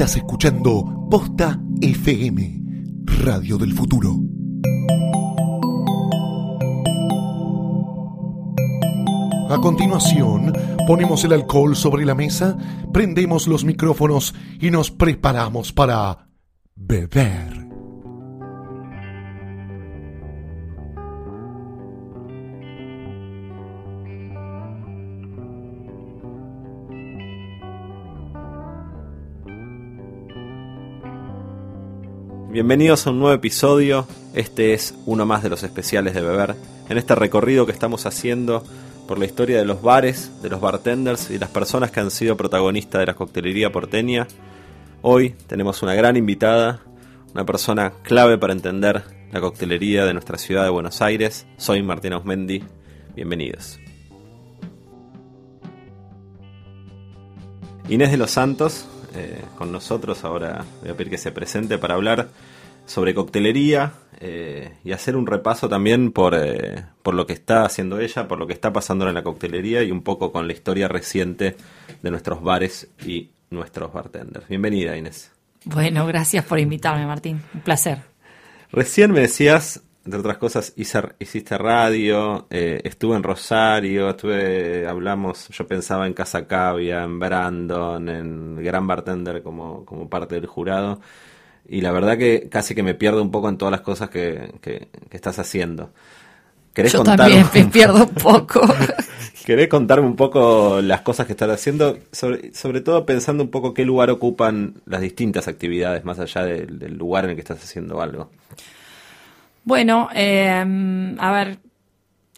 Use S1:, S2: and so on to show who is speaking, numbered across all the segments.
S1: Estás escuchando Posta FM, Radio del Futuro. A continuación, ponemos el alcohol sobre la mesa, prendemos los micrófonos y nos preparamos para beber.
S2: Bienvenidos a un nuevo episodio. Este es uno más de los especiales de beber. En este recorrido que estamos haciendo por la historia de los bares, de los bartenders y las personas que han sido protagonistas de la coctelería porteña, hoy tenemos una gran invitada, una persona clave para entender la coctelería de nuestra ciudad de Buenos Aires. Soy Martín Osmendi. Bienvenidos. Inés de los Santos, eh, con nosotros. Ahora voy a pedir que se presente para hablar sobre coctelería eh, y hacer un repaso también por, eh, por lo que está haciendo ella, por lo que está pasando en la coctelería y un poco con la historia reciente de nuestros bares y nuestros bartenders. Bienvenida, Inés.
S3: Bueno, gracias por invitarme, Martín. Un placer.
S2: Recién me decías entre otras cosas, hiciste radio, eh, estuve en Rosario, estuve, hablamos, yo pensaba en Casa Cavia, en Brandon, en Gran Bartender como, como parte del jurado. Y la verdad que casi que me pierdo un poco en todas las cosas que, que, estás haciendo.
S3: ¿Querés yo también me pierdo un poco.
S2: ¿Querés contarme un poco las cosas que estás haciendo? Sobre, sobre todo pensando un poco qué lugar ocupan las distintas actividades, más allá del lugar en el que estás haciendo algo.
S3: Bueno, eh, a ver,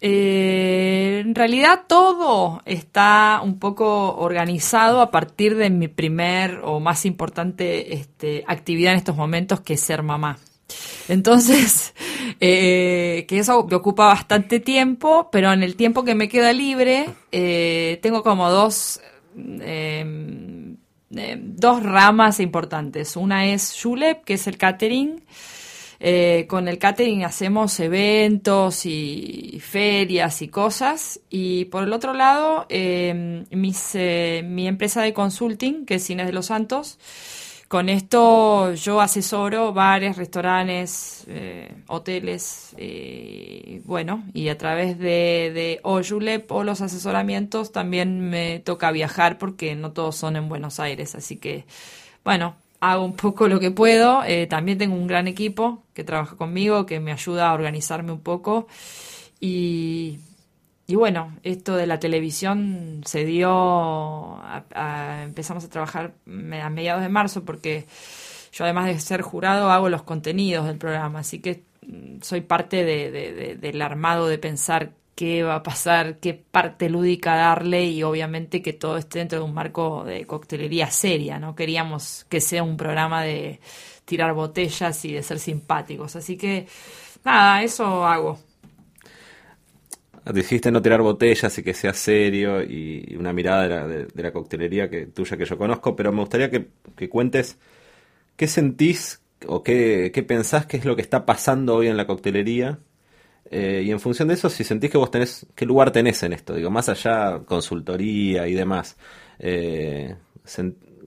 S3: eh, en realidad todo está un poco organizado a partir de mi primer o más importante este, actividad en estos momentos, que es ser mamá. Entonces, eh, que eso me ocupa bastante tiempo, pero en el tiempo que me queda libre, tengo como dos, em, em, dos ramas importantes. Una es Julep, que es el catering, eh, con el catering hacemos eventos y ferias y cosas. Y por el otro lado, em, eh, mi empresa de consulting, que es Cines de los Santos, con esto yo asesoro bares, restaurantes, eh, hoteles, bueno, y a través de, de o los asesoramientos también me toca viajar porque no todos son en Buenos Aires, así que, bueno, hago un poco lo que puedo. Eh, también tengo un gran equipo que trabaja conmigo, que me ayuda a organizarme un poco. Y, bueno, esto de la televisión se dio, empezamos a trabajar a mediados de marzo porque yo además de ser jurado hago los contenidos del programa, así que mm, soy parte del armado de pensar qué va a pasar, qué parte lúdica darle y obviamente que todo esté dentro de un marco de coctelería seria, ¿no? Queríamos que sea un programa de tirar botellas y de ser simpáticos, así que nada, eso hago.
S2: Dijiste no tirar botellas y que sea serio y una mirada de la, coctelería que, tuya que yo conozco, pero me gustaría que, cuentes qué sentís o qué, qué pensás que es lo que está pasando hoy en la coctelería eh, y en función de eso, si sentís que vos tenés, ¿qué lugar tenés en esto? Digo, más allá consultoría y demás. Eh,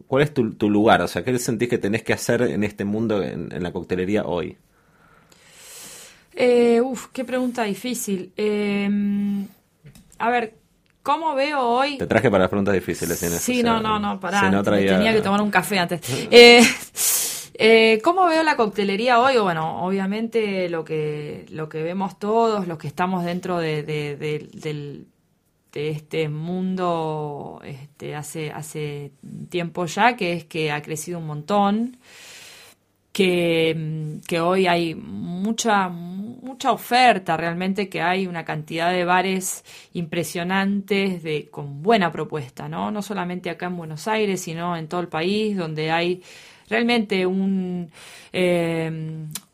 S2: ¿Cuál es tu, lugar? O sea, ¿qué sentís que tenés que hacer en este mundo, en, la coctelería hoy?
S3: Eh, uf, qué pregunta difícil. Em, a ver, ¿cómo veo hoy?
S2: Te traje para las preguntas difíciles.
S3: Sí, no, no, no, pará. Tenía que tomar un café antes. eh, ¿Cómo veo la coctelería hoy? Bueno, obviamente lo que, lo que vemos todos, los que estamos dentro de, de, este mundo este, hace, hace tiempo ya, que es que ha crecido un montón, que, que hoy hay mucha, mucha oferta realmente, que hay una cantidad de bares impresionantes de, con buena propuesta, ¿no? No solamente acá en Buenos Aires, sino en todo el país, donde hay realmente un, eh,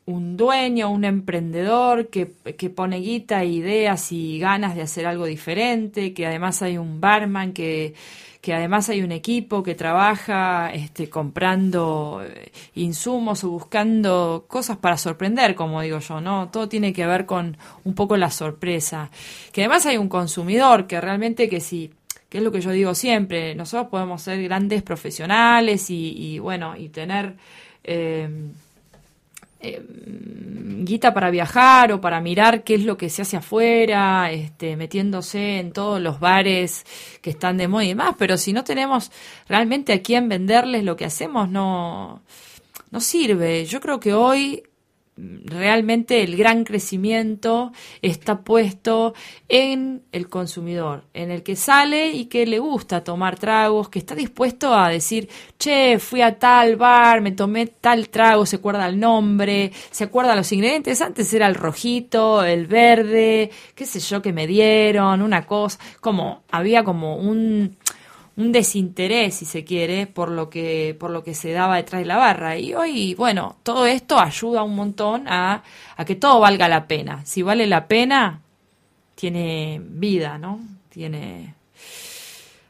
S3: un dueño, un emprendedor que, que, pone guita, ideas y ganas de hacer algo diferente, que además hay un barman, que, que además hay un equipo que trabaja este, comprando eh, insumos o buscando cosas para sorprender, como digo yo, ¿no? Todo tiene que ver con un poco la sorpresa. Que además hay un consumidor que realmente que si que es lo que yo digo siempre, nosotros podemos ser grandes profesionales y, bueno, y tener eh, eh, guita para viajar o para mirar qué es lo que se hace afuera, este, metiéndose en todos los bares que están de moda y demás, pero si no tenemos realmente a quién venderles lo que hacemos, no, no sirve. Yo creo que hoy realmente el gran crecimiento está puesto en el consumidor, en el que sale y que le gusta tomar tragos, que está dispuesto a decir, che, fui a tal bar, me tomé tal trago, se acuerda el nombre, se acuerda los ingredientes, antes era el rojito, el verde, qué sé yo que me dieron, una cosa, como había como un un desinterés, si se quiere, por lo que, por lo que se daba detrás de la barra. Y hoy, bueno, todo esto ayuda un montón a, que todo valga la pena. Si vale la pena, tiene vida, ¿no? Tiene.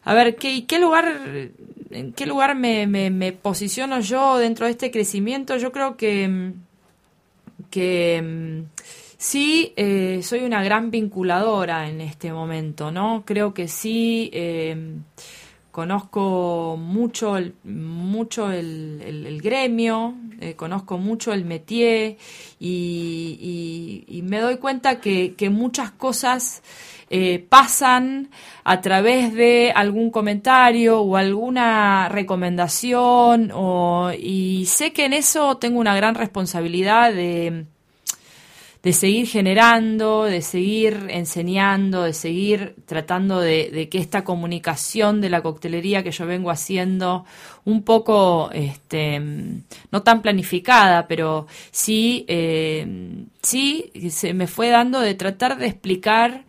S3: A ver, ¿qué, qué lugar, ¿en qué lugar me, me, posiciono yo dentro de este crecimiento? Yo creo que, que sí eh, soy una gran vinculadora en este momento, ¿no? Creo que sí. Eh, conozco mucho el, mucho el, gremio, eh, conozco mucho el métier y, me doy cuenta que, muchas cosas eh, pasan a través de algún comentario o alguna recomendación y sé que en eso tengo una gran responsabilidad de de seguir generando, de seguir enseñando, de seguir tratando de, que esta comunicación de la coctelería que yo vengo haciendo un poco, este, no tan planificada, pero sí, eh, sí se me fue dando de tratar de explicar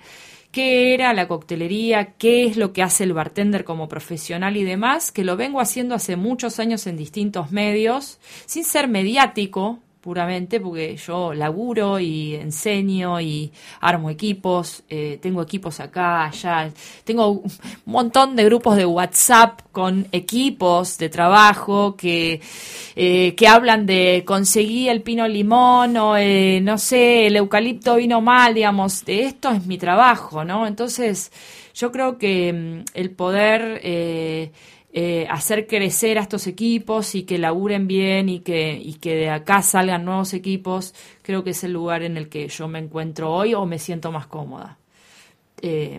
S3: qué era la coctelería, qué es lo que hace el bartender como profesional y demás, que lo vengo haciendo hace muchos años en distintos medios, sin ser mediático, puramente porque yo laburo y enseño y armo equipos, eh, tengo equipos acá, allá, tengo un montón de grupos de WhatsApp con equipos de trabajo que, eh, que hablan de conseguí el pino limón o eh, no sé, el eucalipto vino mal, digamos, de esto es mi trabajo, ¿no? Entonces yo creo que mm, el poder eh, hacer crecer a estos equipos y que laburen bien y que, y que de acá salgan nuevos equipos, creo que es el lugar en el que yo me encuentro hoy o me siento más cómoda. Eh,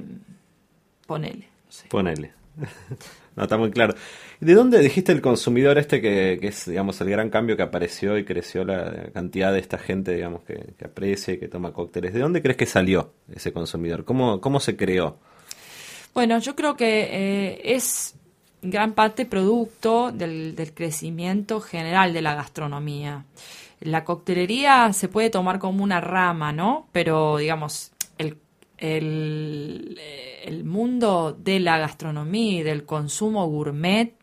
S3: ponele.
S2: Ponele. no, está muy claro. ¿De dónde dijiste el consumidor este que, es, digamos, el gran cambio que apareció y creció la cantidad de esta gente, digamos, que, aprecia y que toma cócteles? ¿De dónde crees que salió ese consumidor? ¿Cómo, cómo se creó?
S3: Bueno, yo creo que eh, es gran parte producto del, crecimiento general de la gastronomía. La coctelería se puede tomar como una rama, ¿no? Pero, digamos, el, el, el mundo de la gastronomía y del consumo gourmet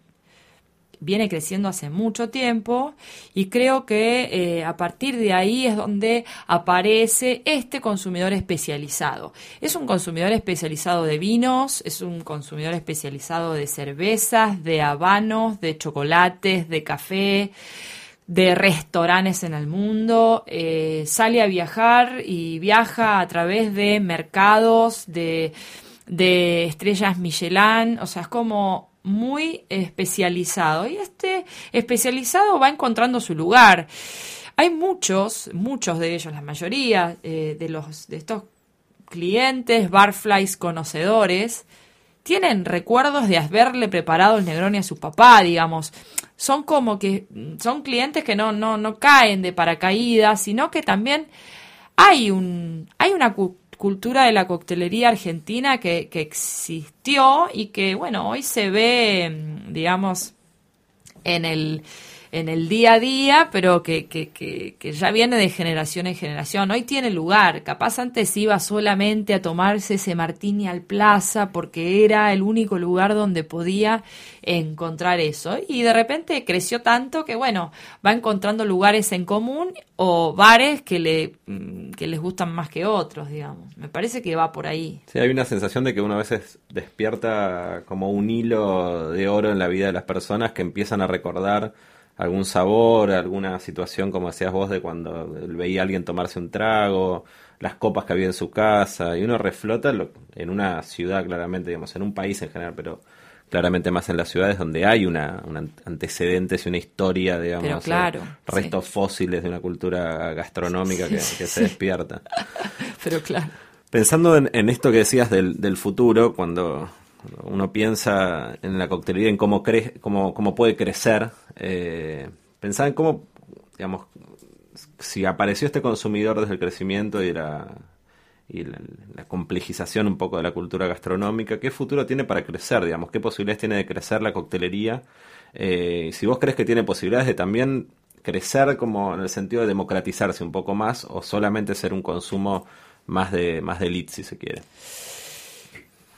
S3: viene creciendo hace mucho tiempo y creo que eh, a partir de ahí es donde aparece este consumidor especializado. Es un consumidor especializado de vinos, es un consumidor especializado de cervezas, de habanos, de chocolates, de café de restaurantes en el mundo, eh, sale a viajar y viaja a través de mercados, de, de estrellas Michelin, o sea, es como muy especializado y este especializado va encontrando su lugar. Hay muchos, muchos de ellos, la mayoría eh, de los de estos clientes, barflies conocedores, tienen recuerdos de haberle preparado el Negroni a su papá, digamos. Son como que son clientes que no, no, no caen de paracaídas, sino que también hay un hay una cultura de la coctelería argentina que, que existió y que, bueno, hoy se ve, mm, digamos, en el en el día a día, pero que, que, que, ya viene de generación en generación. Hoy tiene lugar. Capaz antes iba solamente a tomarse ese martini al plaza porque era el único lugar donde podía encontrar eso. Y de repente creció tanto que, bueno, va encontrando lugares en común o bares que, le, mm, que les gustan más que otros, digamos. Me parece que va por ahí.
S2: Sí, hay una sensación de que uno a veces despierta como un hilo de oro en la vida de las personas que empiezan a recordar algún sabor, alguna situación como decías vos de cuando veía a alguien tomarse un trago, las copas que había en su casa, y uno reflota lo- en una ciudad claramente, digamos, en un país en general, pero claramente más en las ciudades donde hay una, un an- antecedentes y una historia, digamos,
S3: Pero claro,
S2: restos fósiles de una cultura gastronómica que, que se despierta.
S3: Pero claro.
S2: Pensando en, en esto que decías del, del futuro, cuando uno piensa en la coctelería, en cómo, cre cómo, cómo puede crecer, eh, en cómo, digamos, si apareció este consumidor desde el crecimiento y la, y la, complejización un poco de la cultura gastronómica, ¿qué futuro tiene para crecer, digamos? ¿Qué posibilidades tiene de crecer la coctelería? Eh, si vos crees que tiene posibilidades de también crecer como en el sentido de democratizarse un poco más o solamente ser un consumo más de, más de elite, si se quiere.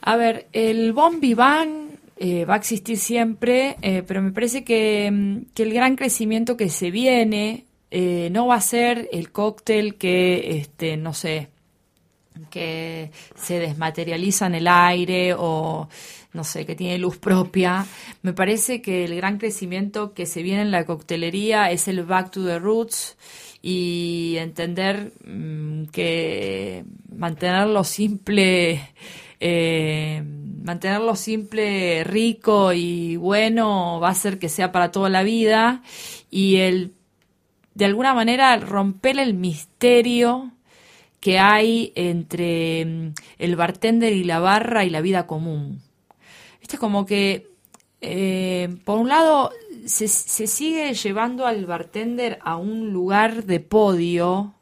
S3: A ver, el bon vivant eh, va a existir siempre, eh, pero me parece que, mm, que el gran crecimiento que se viene eh, no va a ser el cóctel que, este, no sé, que se desmaterializa en el aire o no sé, que tiene luz propia. Me parece que el gran crecimiento que se viene en la coctelería es el back to the roots y entender mm, que mantenerlo simple, eh, mantenerlo simple, rico y bueno va a hacer que sea para toda la vida y el de alguna manera romper el misterio que hay entre mm, el bartender y la barra y la vida común. Viste, como que, eh, por un lado, se, se sigue llevando al bartender a un lugar de podio,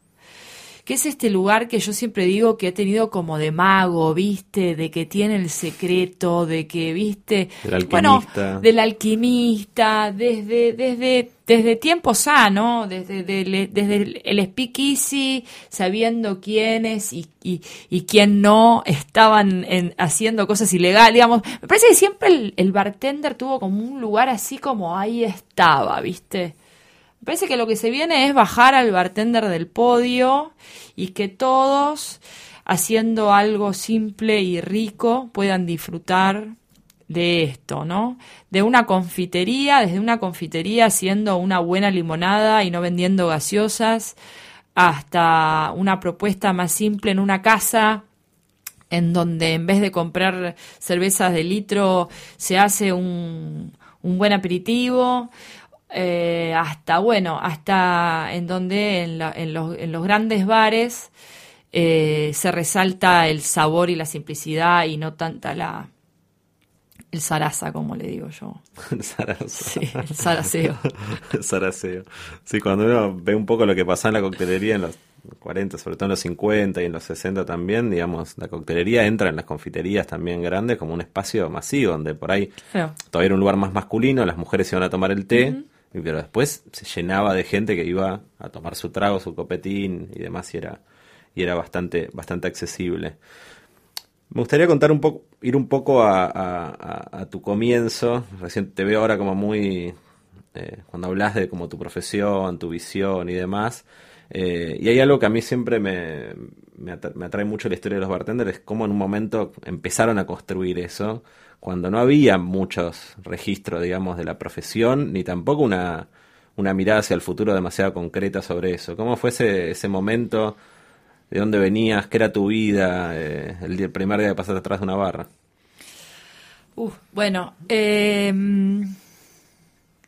S3: que es este lugar que yo siempre digo que ha tenido como de mago, ¿viste? De que tiene el secreto, de que, ¿viste?
S2: Del
S3: Bueno, del alquimista, desde, desde, desde tiempos A, ¿no? Desde, desde el, el speakeasy, sabiendo quiénes y, y, y quién no estaban en- haciendo cosas ilegales, digamos. Me parece que siempre el, el bartender tuvo como un lugar así como ahí estaba, ¿viste? Me parece que lo que se viene es bajar al bartender del podio y que todos, haciendo algo simple y rico, puedan disfrutar de esto, ¿no? De una confitería, desde una confitería haciendo una buena limonada y no vendiendo gaseosas, hasta una propuesta más simple en una casa en donde en vez de comprar cervezas de litro se hace un, un buen aperitivo, eh, hasta, bueno, hasta en donde en, la- en los, en los grandes bares eh, se resalta el sabor y la simplicidad y no tanta la el zaraza, como le digo yo.
S2: Zaraza.
S3: Sí, el zaraceo.
S2: Saraceo. Sí, cuando uno ve un poco lo que pasaba en la coctelería en los 40, sobre todo en los 50 y en los 60 también, digamos, la coctelería entra en las confiterías también grandes como un espacio masivo, donde por ahí
S3: Claro.
S2: todavía era un lugar más masculino, las mujeres iban a tomar el té, pero después se llenaba de gente que iba a tomar su trago, su copetín y demás, y era, y era bastante, bastante accesible. Me gustaría contar un poco, ir un poco a, tu comienzo. Recién te veo ahora como muy, eh, cuando hablas de como tu profesión, tu visión y demás. eh, y hay algo que a mí siempre me, me, me atrae mucho la historia de los bartenders, cómo en un momento empezaron a construir eso, cuando no había muchos registros, digamos, de la profesión, ni tampoco una, una mirada hacia el futuro demasiado concreta sobre eso. ¿Cómo fue ese, ese momento? ¿De dónde venías? ¿Qué era tu vida? eh, el, primer día que pasaste atrás de una barra.
S3: Bueno, eh,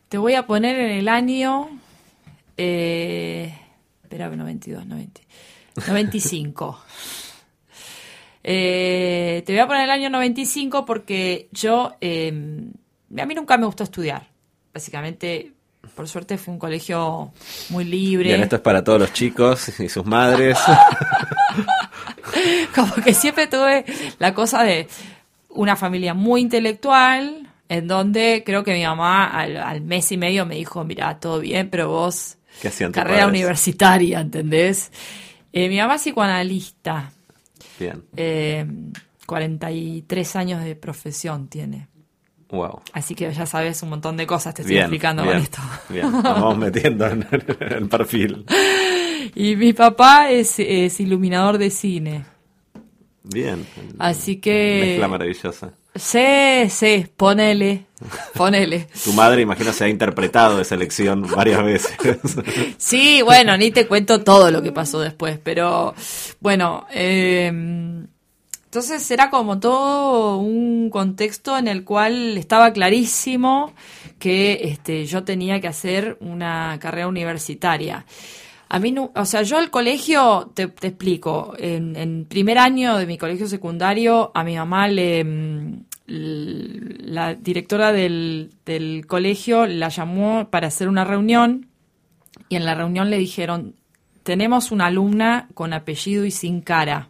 S3: te voy a poner en el año. Eh, espera, 92, 90, 95. Eh, te voy a poner el año 95 porque yo. eh, a mí nunca me gustó estudiar. Básicamente, por suerte, fue un colegio muy libre.
S2: Bien, esto es para todos los chicos y sus madres.
S3: Como que siempre tuve la cosa de una familia muy intelectual, en donde creo que mi mamá al, al mes y medio me dijo, mira, todo bien, pero vos,
S2: ¿Qué
S3: carrera
S2: padres?
S3: universitaria, ¿entendés? Eh, mi mamá es psicoanalista,
S2: Bien,
S3: eh, 43 años de profesión tiene.
S2: wow.
S3: Así que ya sabes un montón de cosas, te estoy
S2: Bien,
S3: explicando
S2: bien,
S3: con esto.
S2: Bien, nos vamos metiendo en el perfil.
S3: Y mi papá es, es iluminador de cine.
S2: Bien.
S3: Así que...
S2: Mezcla maravillosa.
S3: Sí, sí, ponele, ponele.
S2: tu madre, imagino, se ha interpretado esa lección varias veces.
S3: sí, bueno, ni te cuento todo lo que pasó después, pero bueno, eh, entonces era como todo un contexto en el cual estaba clarísimo que este, yo tenía que hacer una carrera universitaria. A mí, no, o sea, yo al colegio, te, explico, en, primer año de mi colegio secundario, a mi mamá le, mm, la directora del colegio la llamó para hacer una reunión y en la reunión le dijeron, tenemos una alumna con apellido y sin cara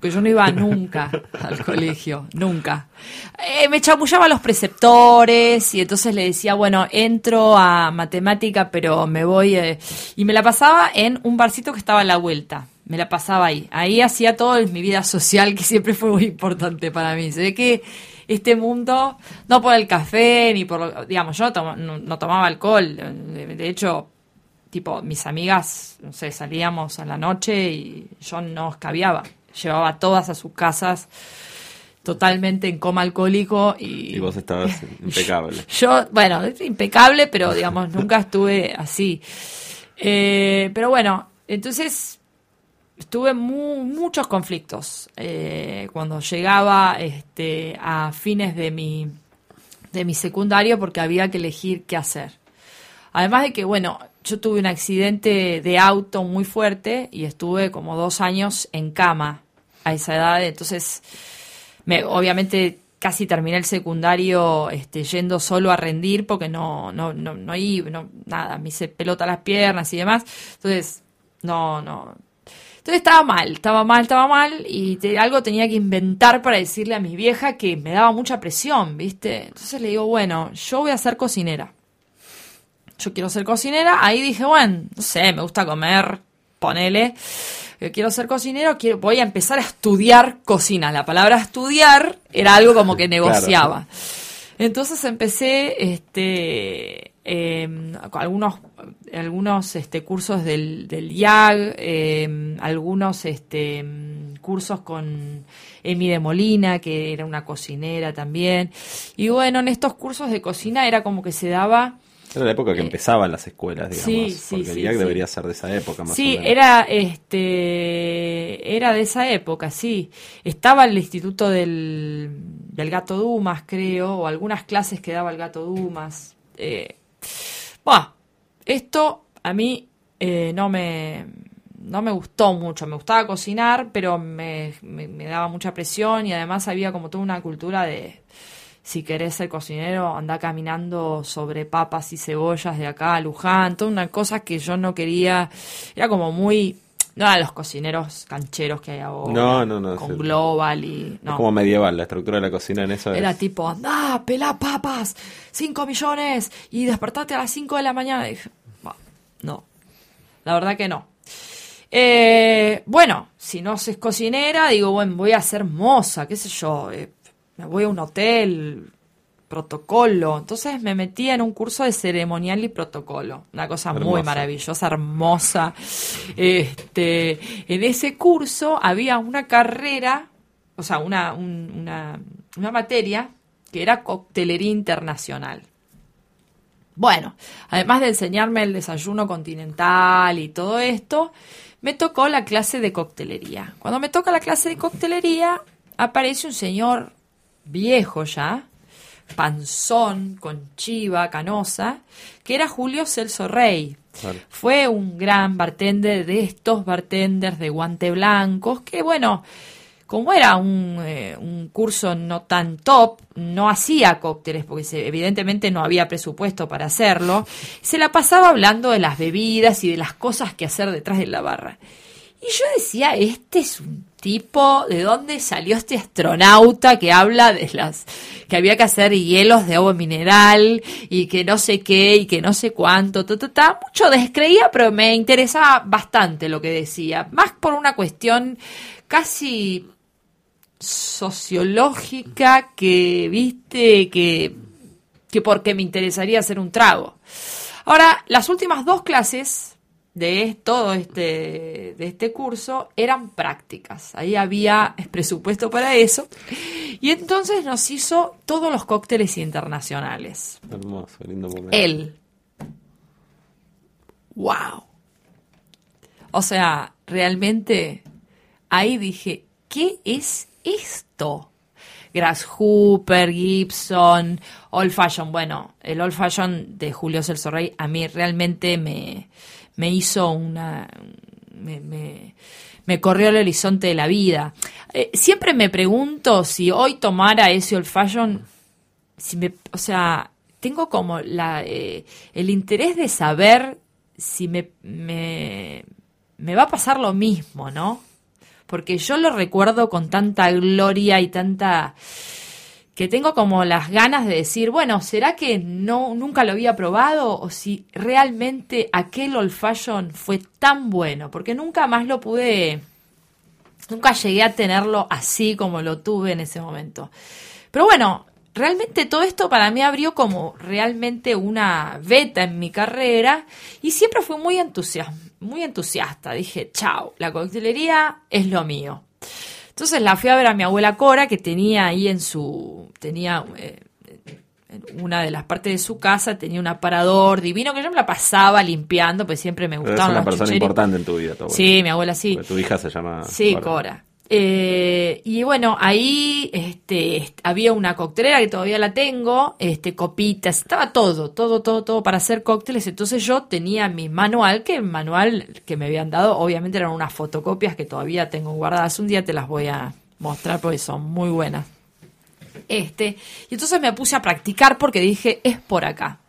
S3: porque yo no iba nunca al colegio, nunca. Eh, me chamullaba a los preceptores y entonces le decía, bueno, entro a matemática, pero me voy... Eh", y me la pasaba en un barcito que estaba a la vuelta. Me la pasaba ahí. Ahí hacía todo mi vida social, que siempre fue muy importante para mí. Se ve que este mundo, no por el café, ni por... Digamos, yo no, tomaba alcohol. De, hecho, tipo, mis amigas, no sé, salíamos a la noche y yo no escabiaba llevaba todas a sus casas totalmente en coma alcohólico y...
S2: Y vos estabas impecable.
S3: Yo, bueno, impecable, pero digamos, nunca estuve así. Eh, pero bueno, entonces estuve muchos conflictos eh, cuando llegaba este, a fines de mi, de mi secundario porque había que elegir qué hacer. Además de que, bueno, yo tuve un accidente de auto muy fuerte y estuve como dos años en cama a esa edad, entonces me, obviamente casi terminé el secundario este, yendo solo a rendir porque no, no, no, no iba, no, nada, me hice pelota las piernas y demás, entonces no, no. Entonces estaba mal, estaba mal, estaba mal y algo tenía que inventar para decirle a mi vieja que me daba mucha presión, ¿viste? Entonces le digo, bueno, yo voy a ser cocinera yo quiero ser cocinera, ahí dije, bueno, no sé, me gusta comer, ponele, quiero ser cocinero, quiero, voy a empezar a estudiar cocina. La palabra estudiar era algo como que negociaba. Entonces empecé este, em, algunos, algunos este, cursos del, del IAG, em, algunos este, cursos con Emi de Molina, que era una cocinera también. Y bueno, en estos cursos de cocina era como que se daba
S2: era la época que eh, empezaban las escuelas, digamos. Sí, porque el IAC debería ser de esa época más
S3: Sí, era este era de esa época, sí. Estaba el Instituto del, del Gato Dumas, creo, o algunas clases que daba el Gato Dumas. Eh, bueno, esto a mí eh, no me no me gustó mucho. Me gustaba cocinar, pero me daba mucha presión y además había como toda una cultura de si querés ser cocinero, anda caminando sobre papas y cebollas de acá a Luján, toda una cosa que yo no quería, era como muy, no eran los cocineros cancheros que hay ahora,
S2: no, no, no,
S3: con Global y...
S2: No. Es como medieval, la estructura de la cocina en eso
S3: Era tipo, anda, pelá papas, 5 millones, y despertate a las 5 de la mañana. Y dije, no, la verdad que no. Eh, bueno, si no es cocinera, digo, bueno, voy a ser moza, qué sé yo, eh, me voy a un hotel, protocolo. Entonces me metí en un curso de ceremonial y protocolo. Una cosa muy maravillosa, hermosa. Este, en ese curso había una carrera, o sea, una, una, una materia que era coctelería internacional. Bueno, además de enseñarme el desayuno continental y todo esto, me tocó la clase de coctelería. Cuando me toca la clase de coctelería, aparece un señor viejo ya, panzón, con chiva, canosa, que era Julio Celso Rey. Fue un gran bartender de estos bartenders de guante blancos, que bueno, como era un, eh, un, curso no tan top, no hacía cócteles, porque evidentemente no había presupuesto para hacerlo, se la pasaba hablando de las bebidas y de las cosas que hacer detrás de la barra. Y yo decía, este es un tipo, ¿de dónde salió este astronauta que habla de las que había que hacer hielos de agua mineral y que no sé qué y que no sé cuánto? Ta, Mucho descreía, pero me interesaba bastante lo que decía, más por una cuestión casi sociológica que, viste, que, que porque me interesaría hacer un trago. Ahora, las últimas dos clases de todo este, de este curso eran prácticas. Ahí había presupuesto para eso. Y entonces nos hizo todos los cócteles internacionales.
S2: Hermoso, lindo momento.
S3: Él. ¡Wow! O sea, realmente ahí dije, ¿qué es esto? Grasshopper, Gibson, Old Fashion. Bueno, el Old Fashion de Julio Celso Rey a mí realmente me, me hizo una... Me, me, corrió el horizonte de la vida. Eh, siempre me pregunto si hoy tomara ese Old Fashion, si me, o sea, tengo como la, eh, el interés de saber si me, me, me va a pasar lo mismo, ¿no? Porque yo lo recuerdo con tanta gloria y tanta que tengo como las ganas de decir, bueno, ¿será que no nunca lo había probado o si realmente aquel old fashion fue tan bueno? Porque nunca más lo pude nunca llegué a tenerlo así como lo tuve en ese momento. Pero bueno, realmente todo esto para mí abrió como realmente una beta en mi carrera y siempre fui muy entusiasta, muy entusiasta. Dije, chao, la coctelería es lo mío. Entonces la fui a ver a mi abuela Cora, que tenía ahí en su, tenía eh, en una de las partes de su casa, tenía un aparador divino que yo me la pasaba limpiando, pues siempre me
S2: Pero
S3: gustaban
S2: es una
S3: los
S2: persona
S3: chucheris.
S2: importante en tu vida, tu abuela.
S3: Sí, mi abuela sí.
S2: Porque Tu hija se llama.
S3: Sí, Cora. Eh, y bueno, ahí este, est- había una coctelera que todavía la tengo, este, copitas, estaba todo, todo, todo, todo para hacer cócteles. Entonces yo tenía mi manual, que el manual que me habían dado, obviamente eran unas fotocopias que todavía tengo guardadas. Un día te las voy a mostrar porque son muy buenas. Este, y entonces me puse a practicar porque dije, es por acá.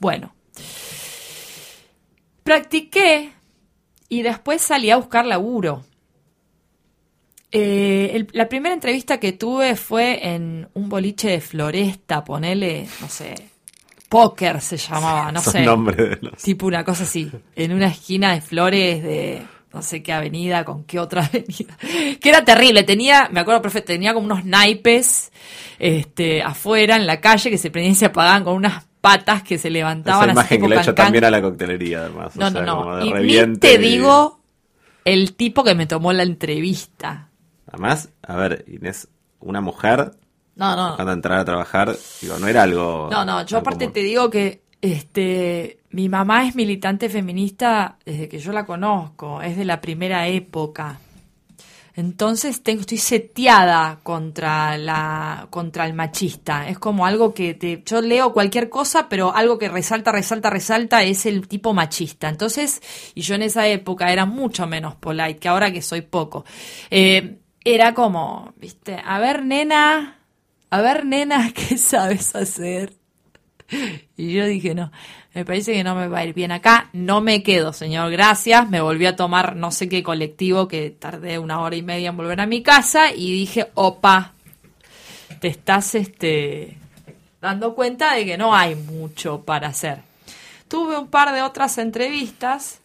S3: Bueno, practiqué y después salí a buscar laburo. Eh, el- la primera entrevista que tuve fue en un boliche de floresta, ponele, no sé, póker se llamaba, no
S2: Son
S3: sé,
S2: de los.
S3: tipo una cosa así, en una esquina de flores de no sé qué avenida, con qué otra avenida, que era terrible, tenía, me acuerdo perfecto, tenía como unos naipes este, afuera en la calle que se prendían y se apagaban con unas patas que se levantaban
S2: Esa
S3: así
S2: imagen que le he hecho también a la coctelería, además. o
S3: No,
S2: sea,
S3: no, no.
S2: de
S3: Y te
S2: y-
S3: digo el tipo que me tomó la entrevista.
S2: Además, a ver, Inés, una mujer,
S3: No, no.
S2: cuando entrar a trabajar, digo, no era algo.
S3: No, no, yo aparte
S2: común.
S3: te digo que este mi mamá es militante feminista desde que yo la conozco, es de la primera época. Entonces tengo, estoy seteada contra la contra el machista. Es como algo que te, yo leo cualquier cosa, pero algo que resalta, resalta, resalta es el tipo machista. Entonces, y yo en esa época era mucho menos polite que ahora que soy poco. Eh, era como, viste, a ver, nena, a ver, nena, ¿qué sabes hacer? Y yo dije, no, me parece que no me va a ir bien acá, no me quedo, señor, gracias. Me volví a tomar no sé qué colectivo que tardé una hora y media en volver a mi casa y dije, opa, te estás este, dando cuenta de que no hay mucho para hacer. Tuve un par de otras entrevistas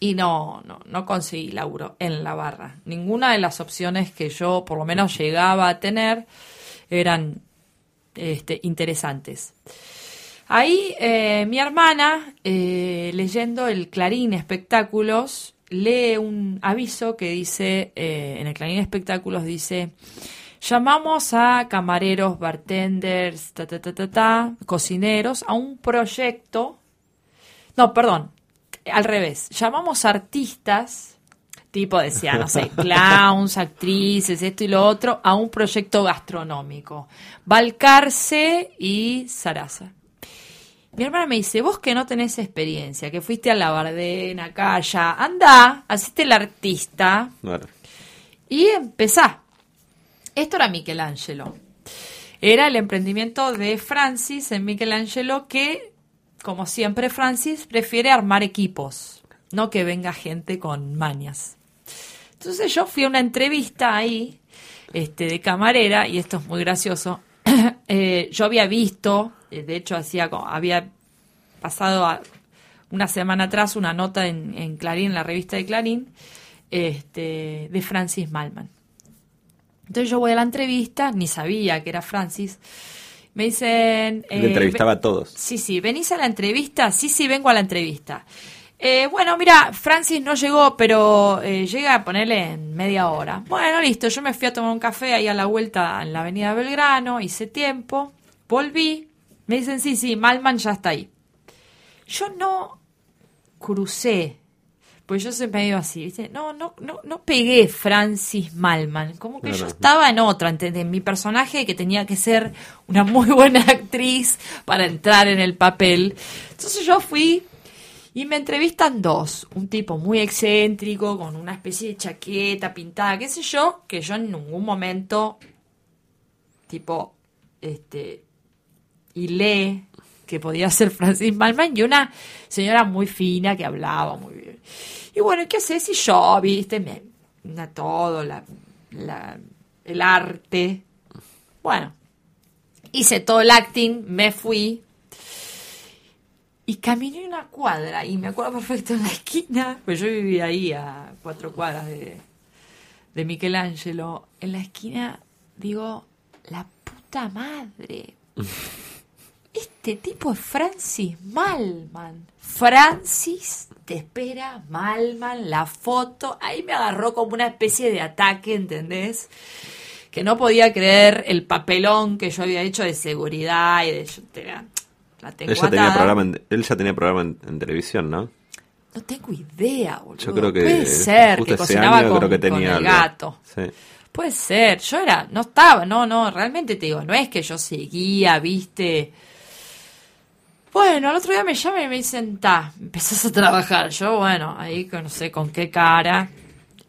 S3: y no, no, no conseguí laburo en la barra. Ninguna de las opciones que yo por lo menos llegaba a tener eran este, interesantes. Ahí eh, mi hermana, eh, leyendo el Clarín Espectáculos, lee un aviso que dice, eh, en el Clarín Espectáculos dice, llamamos a camareros, bartenders, ta, ta, ta, ta, ta, cocineros, a un proyecto, no, perdón, al revés, llamamos artistas, tipo decía, no sé, clowns, actrices, esto y lo otro, a un proyecto gastronómico. Balcarce y Sarasa. Mi hermana me dice, vos que no tenés experiencia, que fuiste a la Bardena, acá, allá, anda, hacete el artista
S2: Bueno,
S3: y empezá. Esto era Michelangelo. Era el emprendimiento de Francis en Michelangelo que, como siempre, Francis prefiere armar equipos, no que venga gente con mañas. Entonces yo fui a una entrevista ahí, este, de camarera, y esto es muy gracioso. Eh, yo había visto, eh, de hecho hacía, había pasado una semana atrás una nota en, en Clarín, en la revista de Clarín, este, de Francis Malman. Entonces yo voy a la entrevista, ni sabía que era Francis. Me dicen... eh,
S2: entrevistaba a todos.
S3: Sí, sí, venís a la entrevista. Sí, sí, vengo a la entrevista. Eh, bueno, mira, Francis no llegó, pero eh, llega a ponerle en media hora. Bueno, listo, yo me fui a tomar un café ahí a la vuelta en la avenida Belgrano, hice tiempo, volví, me dicen, sí, sí, Malman ya está ahí. Yo no crucé, pues yo siempre digo así, ¿viste? No, no, no, no pegué Francis Malman, como que yo estaba en otra, ¿entendés? Mi personaje que tenía que ser una muy buena actriz para entrar en el papel. Entonces yo fui y me entrevistan dos, un tipo muy excéntrico, con una especie de chaqueta pintada, qué sé yo, que yo en ningún momento, tipo, este, hilé que podía ser Francis Malman, y una señora muy fina que hablaba muy bien. Y bueno, ¿qué haces? Y yo, viste, me, na- todo, la- el arte. Bueno, hice todo el acting, me fui, y caminé una cuadra y me acuerdo perfecto en la esquina, pues yo vivía ahí a cuatro cuadras de, de Michelangelo. En la esquina digo, la puta madre. Este tipo es Francis Malman. Francis te espera Malman, la foto. Ahí me agarró como una especie de ataque, ¿entendés? Que no podía creer el papelón que yo había hecho de seguridad y de... Yo te- la tengo
S2: Él ya tenía programa en, él ya tenía programa en, en televisión, ¿no?
S3: No tengo idea, boludo.
S2: Yo creo que
S3: Puede ser que cocinaba
S2: año
S3: con,
S2: creo que
S3: con el gato.
S2: Sí.
S3: Puede ser. Yo era, no estaba, no, no, realmente te digo, no es que yo seguía, viste. Bueno, el otro día me llaman y me dicen, ta, empezás a trabajar. Yo, bueno, ahí no sé con qué cara.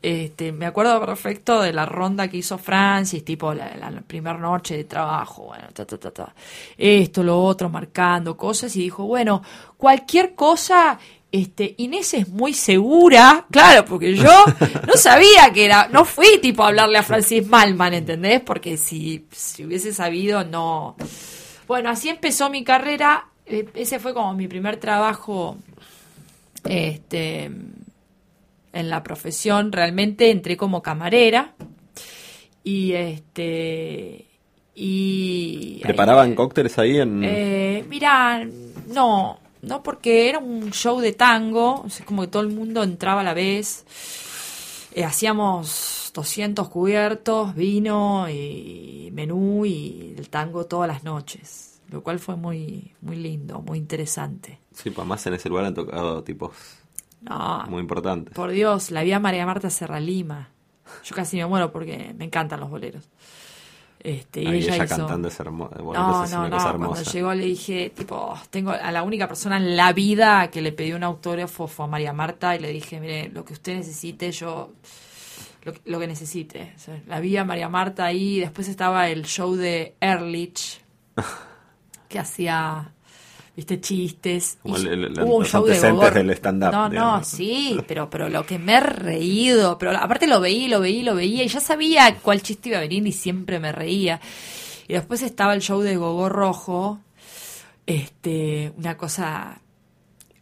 S3: Este, me acuerdo perfecto de la ronda que hizo Francis, tipo la, la, la primera noche de trabajo, bueno, ta, ta, ta, ta. Esto, lo otro, marcando cosas, y dijo, bueno, cualquier cosa, este, Inés es muy segura, claro, porque yo no sabía que era, no fui tipo a hablarle a Francis Malman, ¿entendés? Porque si, si hubiese sabido, no. Bueno, así empezó mi carrera, ese fue como mi primer trabajo, este, en la profesión realmente entré como camarera y este y
S2: ¿Preparaban cócteles ahí en...?
S3: eh, mira no no porque era un show de tango sea, como que todo el mundo entraba a la vez Eh, hacíamos 200 cubiertos vino y menú y el tango todas las noches lo cual fue muy muy lindo muy interesante
S2: Sí, pues más en ese lugar han tocado tipos
S3: no
S2: muy importantes.
S3: Por Dios, la vi a María Marta Serra Lima. Yo casi me muero porque me encantan los boleros. Este, y
S2: Ahí
S3: ella,
S2: ella
S3: hizo...
S2: cantando es hermoso.
S3: No, no, no. Cuando llegó le dije, tipo, tengo a la única persona en la vida que le pedí un autógrafo fue a María Marta y le dije, mire, lo que usted necesite, yo lo, que- lo que necesite. O sea, la vi a María Marta ahí. Después estaba el show de Ehrlich que hacía, viste, chistes.
S2: Como
S3: Y
S2: el- el-
S3: hubo un
S2: los
S3: show de
S2: del stand-up,
S3: No, no,
S2: digamos.
S3: sí, pero, pero lo que me he reído, pero aparte lo veía, lo veía, lo veía, y ya sabía cuál chiste iba a venir y siempre me reía. Y después estaba el show de Gogó Rojo, este, una cosa,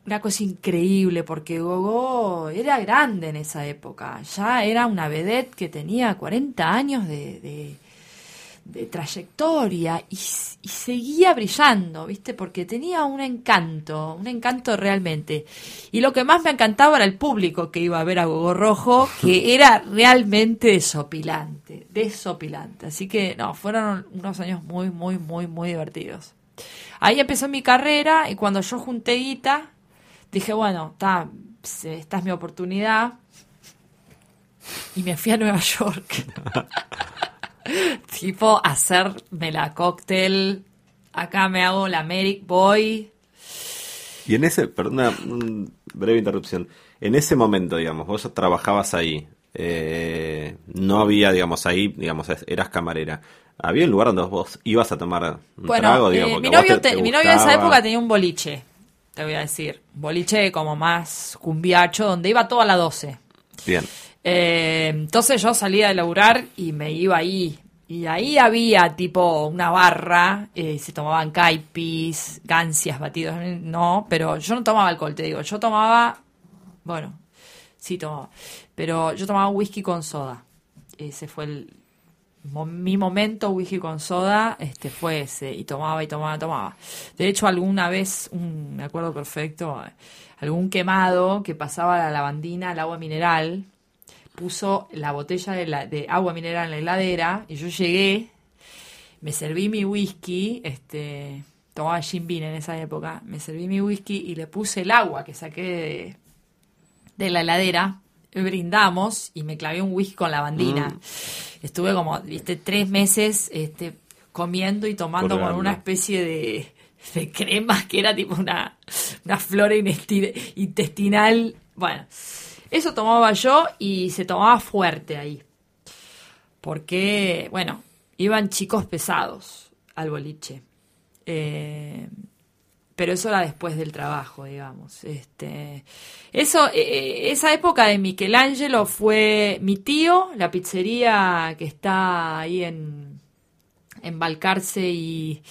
S3: una cosa increíble, porque Gogó era grande en esa época, ya era una vedette que tenía 40 años de, de- de trayectoria y, y seguía brillando, ¿viste? Porque tenía un encanto, un encanto realmente. Y lo que más me encantaba era el público que iba a ver a Gogo Rojo, que era realmente desopilante, desopilante. Así que, no, fueron unos años muy, muy, muy, muy divertidos. Ahí empezó mi carrera y cuando yo junté guita, dije, bueno, ta, esta es mi oportunidad. Y me fui a Nueva York. tipo hacerme la cóctel. Acá me hago la Merrick Boy.
S2: Y en ese, perdona, una breve interrupción. En ese momento, digamos, vos trabajabas ahí. eh, no había, digamos, ahí, digamos, eras camarera. Había un lugar donde vos ibas a tomar un
S3: Bueno,
S2: trago,
S3: eh,
S2: digamos. porque
S3: mi, novio
S2: te-
S3: mi novio en esa época tenía un boliche, te voy a decir. Boliche como más cumbiacho, donde iba todo a las 12.
S2: Bien.
S3: Eh, entonces yo salía de laburar y me iba ahí. Y ahí había tipo una barra, eh, se tomaban caipis, gancias batidos, no, pero yo no tomaba alcohol, te digo, yo tomaba, bueno, sí tomaba, pero yo tomaba whisky con soda. Ese fue el, mi momento whisky con soda este fue ese y tomaba y tomaba tomaba de hecho alguna vez un, me acuerdo perfecto algún quemado que pasaba la lavandina al agua mineral puso la botella de, la, de agua mineral en la heladera y yo llegué me serví mi whisky este tomaba Jim Beam en esa época me serví mi whisky y le puse el agua que saqué de, de la heladera brindamos y me clavé un whisky con lavandina. Mm. Estuve como, viste, tres meses este, comiendo y tomando con una especie de, de, crema que era tipo una, una flora intestinal. Bueno, eso tomaba yo y se tomaba fuerte ahí. Porque, bueno, iban chicos pesados al boliche. Eh, pero eso era después del trabajo, digamos. Este, eso, eh, eh, esa época de Michelangelo fue mi tío, la pizzería que está ahí en, en Balcarce y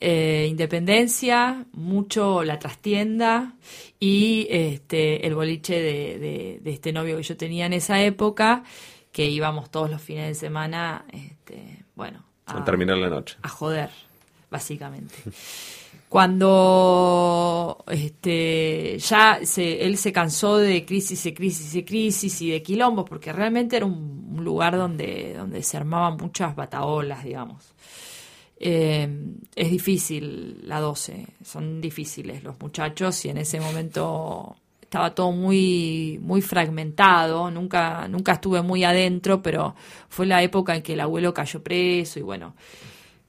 S3: eh, Independencia, mucho la trastienda y este, el boliche de, de, este novio que yo tenía en esa época, que íbamos todos los fines de semana, este, bueno,
S2: a terminar la noche.
S3: A joder, básicamente. cuando este, ya se, él se cansó de crisis y crisis y crisis y de quilombos, porque realmente era un, lugar donde, donde se armaban muchas bataolas, digamos. Eh, es difícil la 12, son difíciles los muchachos y en ese momento estaba todo muy muy fragmentado, nunca nunca estuve muy adentro, pero fue la época en que el abuelo cayó preso y bueno,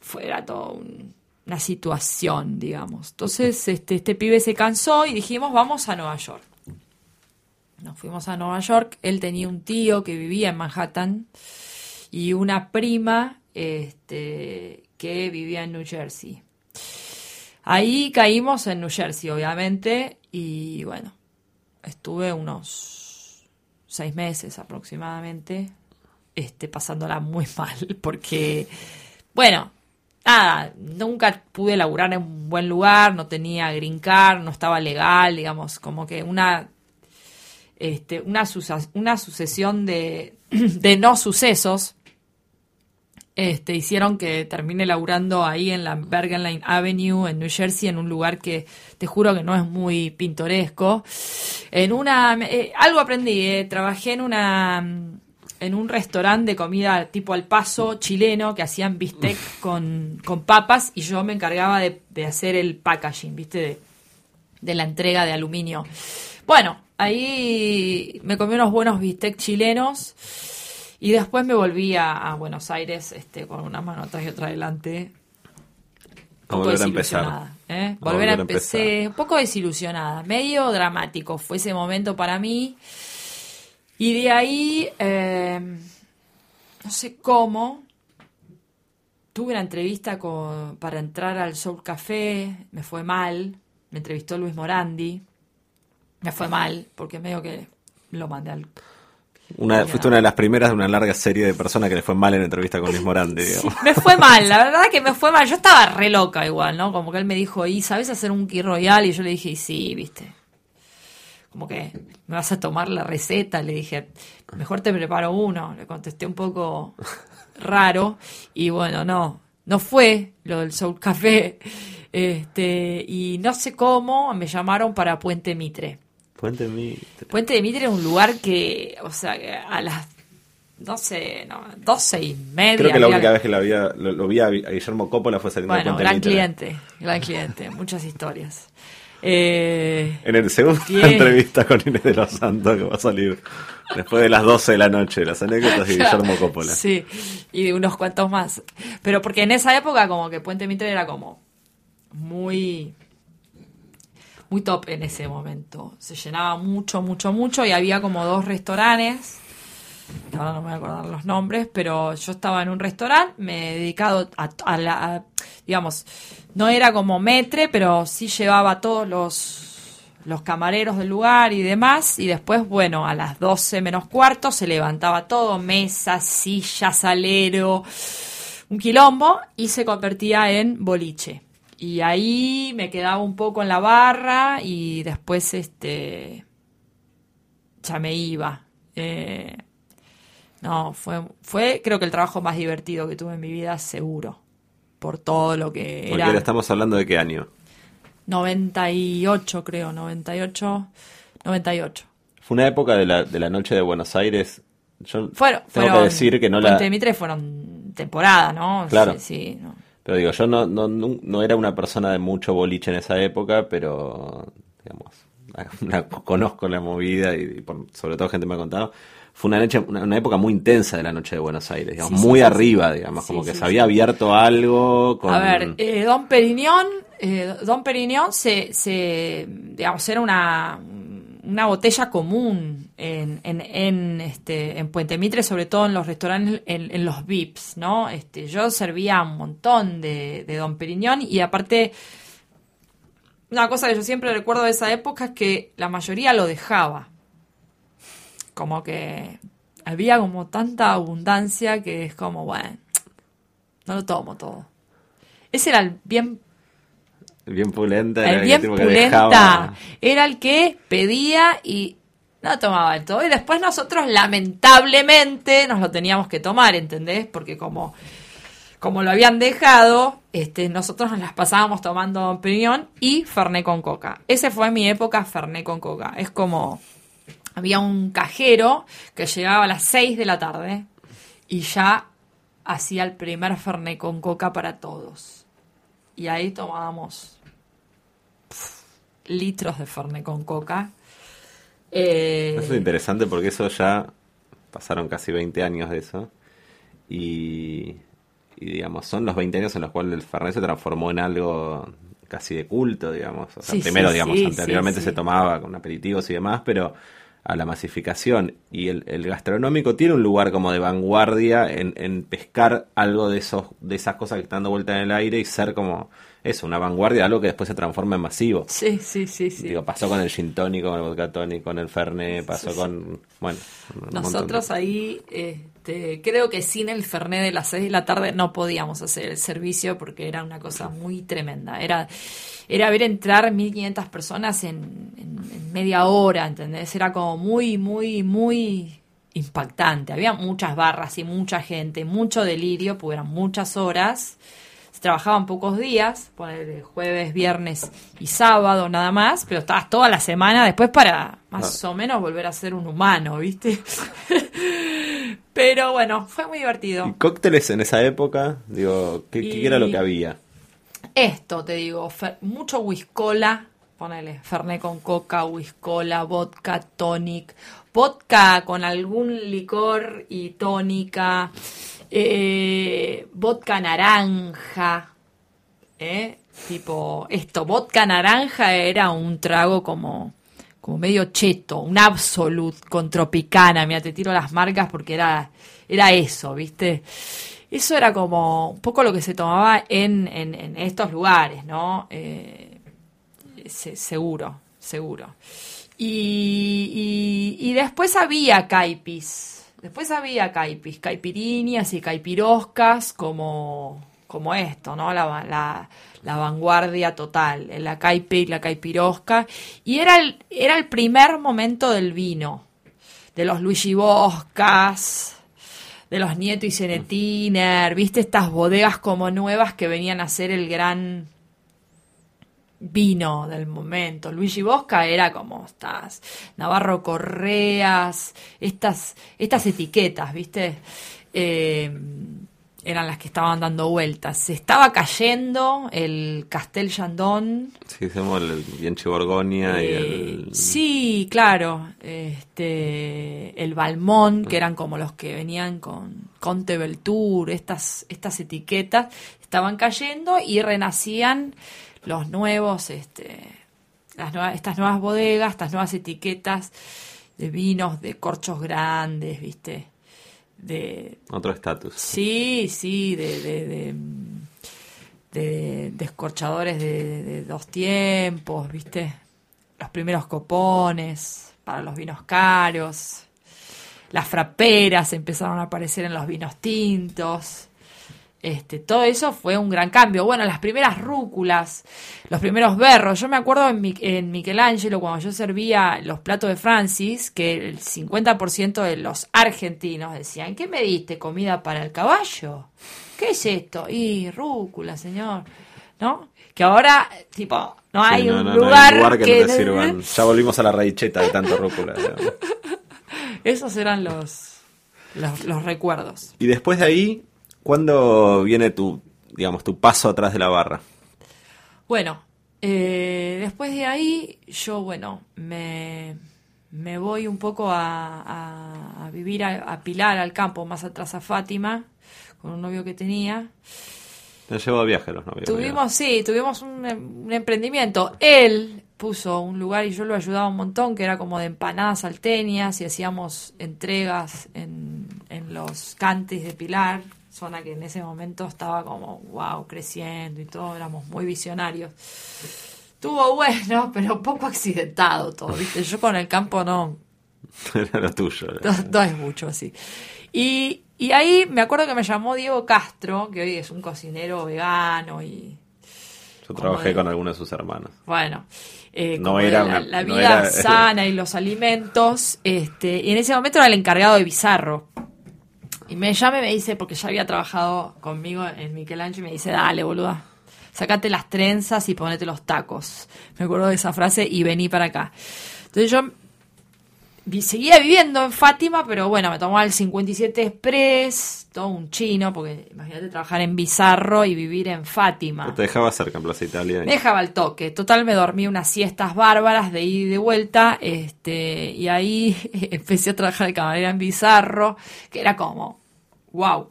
S3: fuera todo un, una situación, digamos. Entonces, este, este pibe se cansó y dijimos, vamos a Nueva York. Nos fuimos a Nueva York. Él tenía un tío que vivía en Manhattan y una prima este, que vivía en New Jersey. Ahí caímos en New Jersey, obviamente, y bueno, estuve unos seis meses aproximadamente, este, pasándola muy mal, porque, bueno, nada, nunca pude laburar en un buen lugar, no tenía green card, no estaba legal, digamos, como que una este, una, una sucesión de, de no sucesos este, hicieron que termine laburando ahí en la Bergen Line Avenue en New Jersey, en un lugar que te juro que no es muy pintoresco. En una, eh, algo aprendí, eh, trabajé en una, en un restaurante de comida tipo al paso chileno que hacían bistec con, papas y yo me encargaba de, hacer el packaging, ¿viste? De, la entrega de aluminio. Bueno, ahí me comí unos buenos bistec chilenos y después me volví a, Buenos Aires este, con una mano atrás y otra adelante.
S2: volver a empezar.
S3: ¿eh? Volver a, empezar. Un poco desilusionada, medio dramático fue ese momento para mí. Y de ahí, eh, no sé cómo, tuve una entrevista con, para entrar al Soul Café, me fue mal, me entrevistó Luis Morandi, me fue mal, porque medio que lo mandé al...
S2: Una, fuiste una de las primeras de una larga serie de personas que le fue mal en entrevista con Luis Morandi.
S3: me fue mal, la verdad que me fue mal. Yo estaba re loca igual, ¿no? Como que él me dijo, ¿y sabes hacer un Key Royal? Y yo le dije, sí, viste como que me vas a tomar la receta, le dije, mejor te preparo uno, le contesté un poco raro y bueno, no, no fue lo del Soul Café, este, y no sé cómo me llamaron para Puente Mitre.
S2: Puente Mitre.
S3: Puente de Mitre es un lugar que, o sea, a las no sé, no, 12 y media.
S2: Creo que la única vez que lo, vi a Guillermo Coppola fue saliendo
S3: bueno, de Puente gran cliente, gran cliente, muchas historias. Eh,
S2: en el segundo entrevista con Inés de los Santos que va a salir después de las 12 de la noche, las anécdotas de Guillermo Coppola.
S3: Sí, y de unos cuantos más. Pero porque en esa época como que Puente Mitre era como muy muy top en ese momento. Se llenaba mucho, mucho, mucho y había como dos restaurantes. Ahora no me voy a acordar los nombres, pero yo estaba en un restaurante, me he dedicado a, la, digamos, no era como metre, pero sí llevaba todos los, los camareros del lugar y demás. Y después, bueno, a las 12 menos cuarto se levantaba todo, mesa, silla, salero, un quilombo, y se convertía en boliche. Y ahí me quedaba un poco en la barra y después este ya me iba. Eh, No, fue, fue creo que el trabajo más divertido que tuve en mi vida, seguro. Por todo lo que
S2: Porque
S3: era.
S2: ahora estamos hablando de qué año.
S3: 98, creo, 98. 98.
S2: Fue una época de la, de la noche de Buenos Aires. Yo
S3: Fueron,
S2: tengo
S3: fueron-
S2: que decir que no la.
S3: Mitre fueron temporada, ¿no?
S2: Claro.
S3: Sí, sí, no.
S2: Pero digo, yo no, no, no, no era una persona de mucho boliche en esa época, pero, digamos, la- conozco la movida y, y por- sobre todo gente me ha contado. Fue una, noche, una, una época muy intensa de la noche de Buenos Aires, digamos,
S3: Sí,
S2: muy
S3: sí,
S2: arriba, digamos,
S3: Sí,
S2: como que se había abierto algo con...
S3: A ver, eh, Don Perignon, eh, Don Perignon se, se, digamos, era una, una botella común en, en, en, este, en Puente Mitre, sobre todo en los restaurantes, en, los VIPs, ¿no? Este, yo servía un montón de, de Don Perignon y aparte, una cosa que yo siempre recuerdo de esa época es que la mayoría lo dejaba. Como que había como tanta abundancia que es como, bueno, no lo tomo todo. Ese era el bien,
S2: Bien pulenta. era
S3: el
S2: el
S3: bien
S2: que
S3: pulenta.
S2: dejaba-
S3: Era el que pedía y no tomaba el todo. Y después nosotros, lamentablemente, nos lo teníamos que tomar, ¿entendés? Porque como, como lo habían dejado, este, nosotros nos las pasábamos tomando Don Perignon y Ferné con coca. Ese fue mi época Ferné con coca. Es como, había un cajero que llegaba a las 6 de la tarde y ya hacía el primer Ferné con coca para todos. Y ahí tomábamos pf, litros de Fernet con coca. Eh,
S2: Eso es interesante porque eso ya pasaron casi 20 años de eso. Y, y, digamos, son los 20 años en los cuales el Fernet se transformó en algo casi de culto, digamos. O sea,
S3: Sí,
S2: primero,
S3: sí,
S2: digamos,
S3: sí,
S2: anteriormente se tomaba con aperitivos y demás, pero a la masificación. Y el, gastronómico tiene un lugar como de vanguardia en, en pescar algo de esos de esas cosas que están dando vuelta en el aire y ser como eso, una vanguardia, algo que después se transforma en masivo.
S3: Sí, sí, sí, sí.
S2: Digo, pasó con el gin tonic, con el vodka con el fernet, pasó
S3: Sí, sí.
S2: con, bueno, montón de-
S3: Nosotros ahí, este, creo que sin el Fernet de las 6 de la tarde no podíamos hacer el servicio porque era una cosa muy tremenda. Era, era ver entrar 1500 personas en, en- en media hora, ¿entendés? Era como muy, muy, muy impactante. Había muchas barras y mucha gente, mucho delirio, porque eran muchas horas. Trabajaban pocos días, ponele jueves, viernes y sábado nada más, pero estabas toda la semana después para más o menos volver a ser un humano, ¿viste? pero bueno, fue muy
S2: ¿Y
S3: divertido.
S2: cócteles en esa época? Digo, ¿qué, qué
S3: Y-
S2: era lo que había?
S3: Esto te digo, mucho whiskola, ponele, fernet con coca, whiskola, vodka, tonic, vodka con algún licor y tónica, eh, vodka naranja, ¿eh? tipo esto, vodka naranja era un trago como como medio cheto, un absolute con tropicana, mira, te tiro las marcas porque era era eso, ¿viste? Eso era como un poco lo que se tomaba en, en, en estos lugares, ¿no? Eh, se- seguro, seguro. Y, y, y después había caipis. Después había caipis, caipiriñas y caipiroscas como, como esto, ¿no? La, la, la vanguardia total, la caipe y la caipirosca. Y era el, era el primer momento del vino, de los Luigi Boscas, de los Nieto y Cenetiner, viste estas bodegas como nuevas que venían a ser el gran vino del momento. Luigi Bosca era como estas Navarro Correas, estas, estas etiquetas, ¿viste? Eh, eran las que estaban dando vueltas. Se estaba cayendo el Castel Chandon.
S2: Sí, hacemos el Bianchi Borgoña y
S3: Eh,
S2: el...
S3: Sí, claro. Este, el Balmón, que eran como los que venían con Conte Beltour, estas, estas etiquetas, estaban cayendo y renacían los nuevos, este, las nuevas, estas nuevas bodegas, estas nuevas etiquetas de vinos, de corchos grandes, ¿viste? De,
S2: Otro estatus.
S3: Sí, sí, de, de, de, de descorchadores de, de- de dos tiempos, ¿viste? Los primeros copones para los vinos caros. Las fraperas empezaron a aparecer en los vinos tintos. Este, todo eso fue un gran cambio. Bueno, las primeras rúculas, los primeros berros. Yo me acuerdo en, Mi- en Michelangelo, cuando yo servía los platos de Francis, que el 50% de los argentinos decían, ¿qué me diste? ¿Comida para el caballo? ¿Qué es esto? Y rúcula, señor. ¿No? Que ahora, tipo, no hay
S2: Sí, no,
S3: un
S2: no, no hay
S3: lugar,
S2: lugar que,
S3: que...
S2: no te sirvan. Ya volvimos a la radicheta de tanto rúcula.
S3: Esos eran los, los, los recuerdos.
S2: Y después de ahí, ¿cuándo viene tu, digamos, tu paso atrás de la barra?
S3: Bueno, eh, después de ahí, yo, bueno, me, me voy un poco a, a- a vivir a, a Pilar, al campo, más atrás a Fátima, con un novio que tenía.
S2: Te llevo de viaje los novios.
S3: Tuvimos, sí, tuvimos un, un emprendimiento. Él puso un lugar y yo lo ayudaba un montón, que era como de empanadas salteñas y hacíamos entregas en, en los cantes de Pilar, zona que en ese momento estaba como, wow, creciendo y todo, éramos muy visionarios. Estuvo bueno, pero poco accidentado todo, ¿viste? Yo con el campo no,
S2: Era lo tuyo.
S3: no, no es mucho así. Y, y ahí me acuerdo que me llamó Diego Castro, que hoy es un cocinero vegano y
S2: Yo trabajé
S3: de-
S2: con algunos de sus hermanos.
S3: bueno, eh,
S2: No era
S3: la, la
S2: no
S3: vida
S2: era-
S3: sana y los alimentos. Este, y en ese momento era el encargado de Bizarro. Y me llama y me dice, porque ya había trabajado conmigo en Michelangelo, y me dice, dale, boluda, sacate las trenzas y ponete los tacos. Me acuerdo de esa frase y vení para acá. Entonces yo vi- seguía viviendo en Fátima, pero bueno, me tomaba el 57 Express, todo un chino, porque imagínate trabajar en Bizarro y vivir en Fátima.
S2: Te dejaba cerca en Plaza Italia. y-
S3: Me dejaba el toque. Total, me dormí unas siestas bárbaras de ida y de vuelta. Este, y ahí empecé a trabajar de camarera en Bizarro, que era como, wow.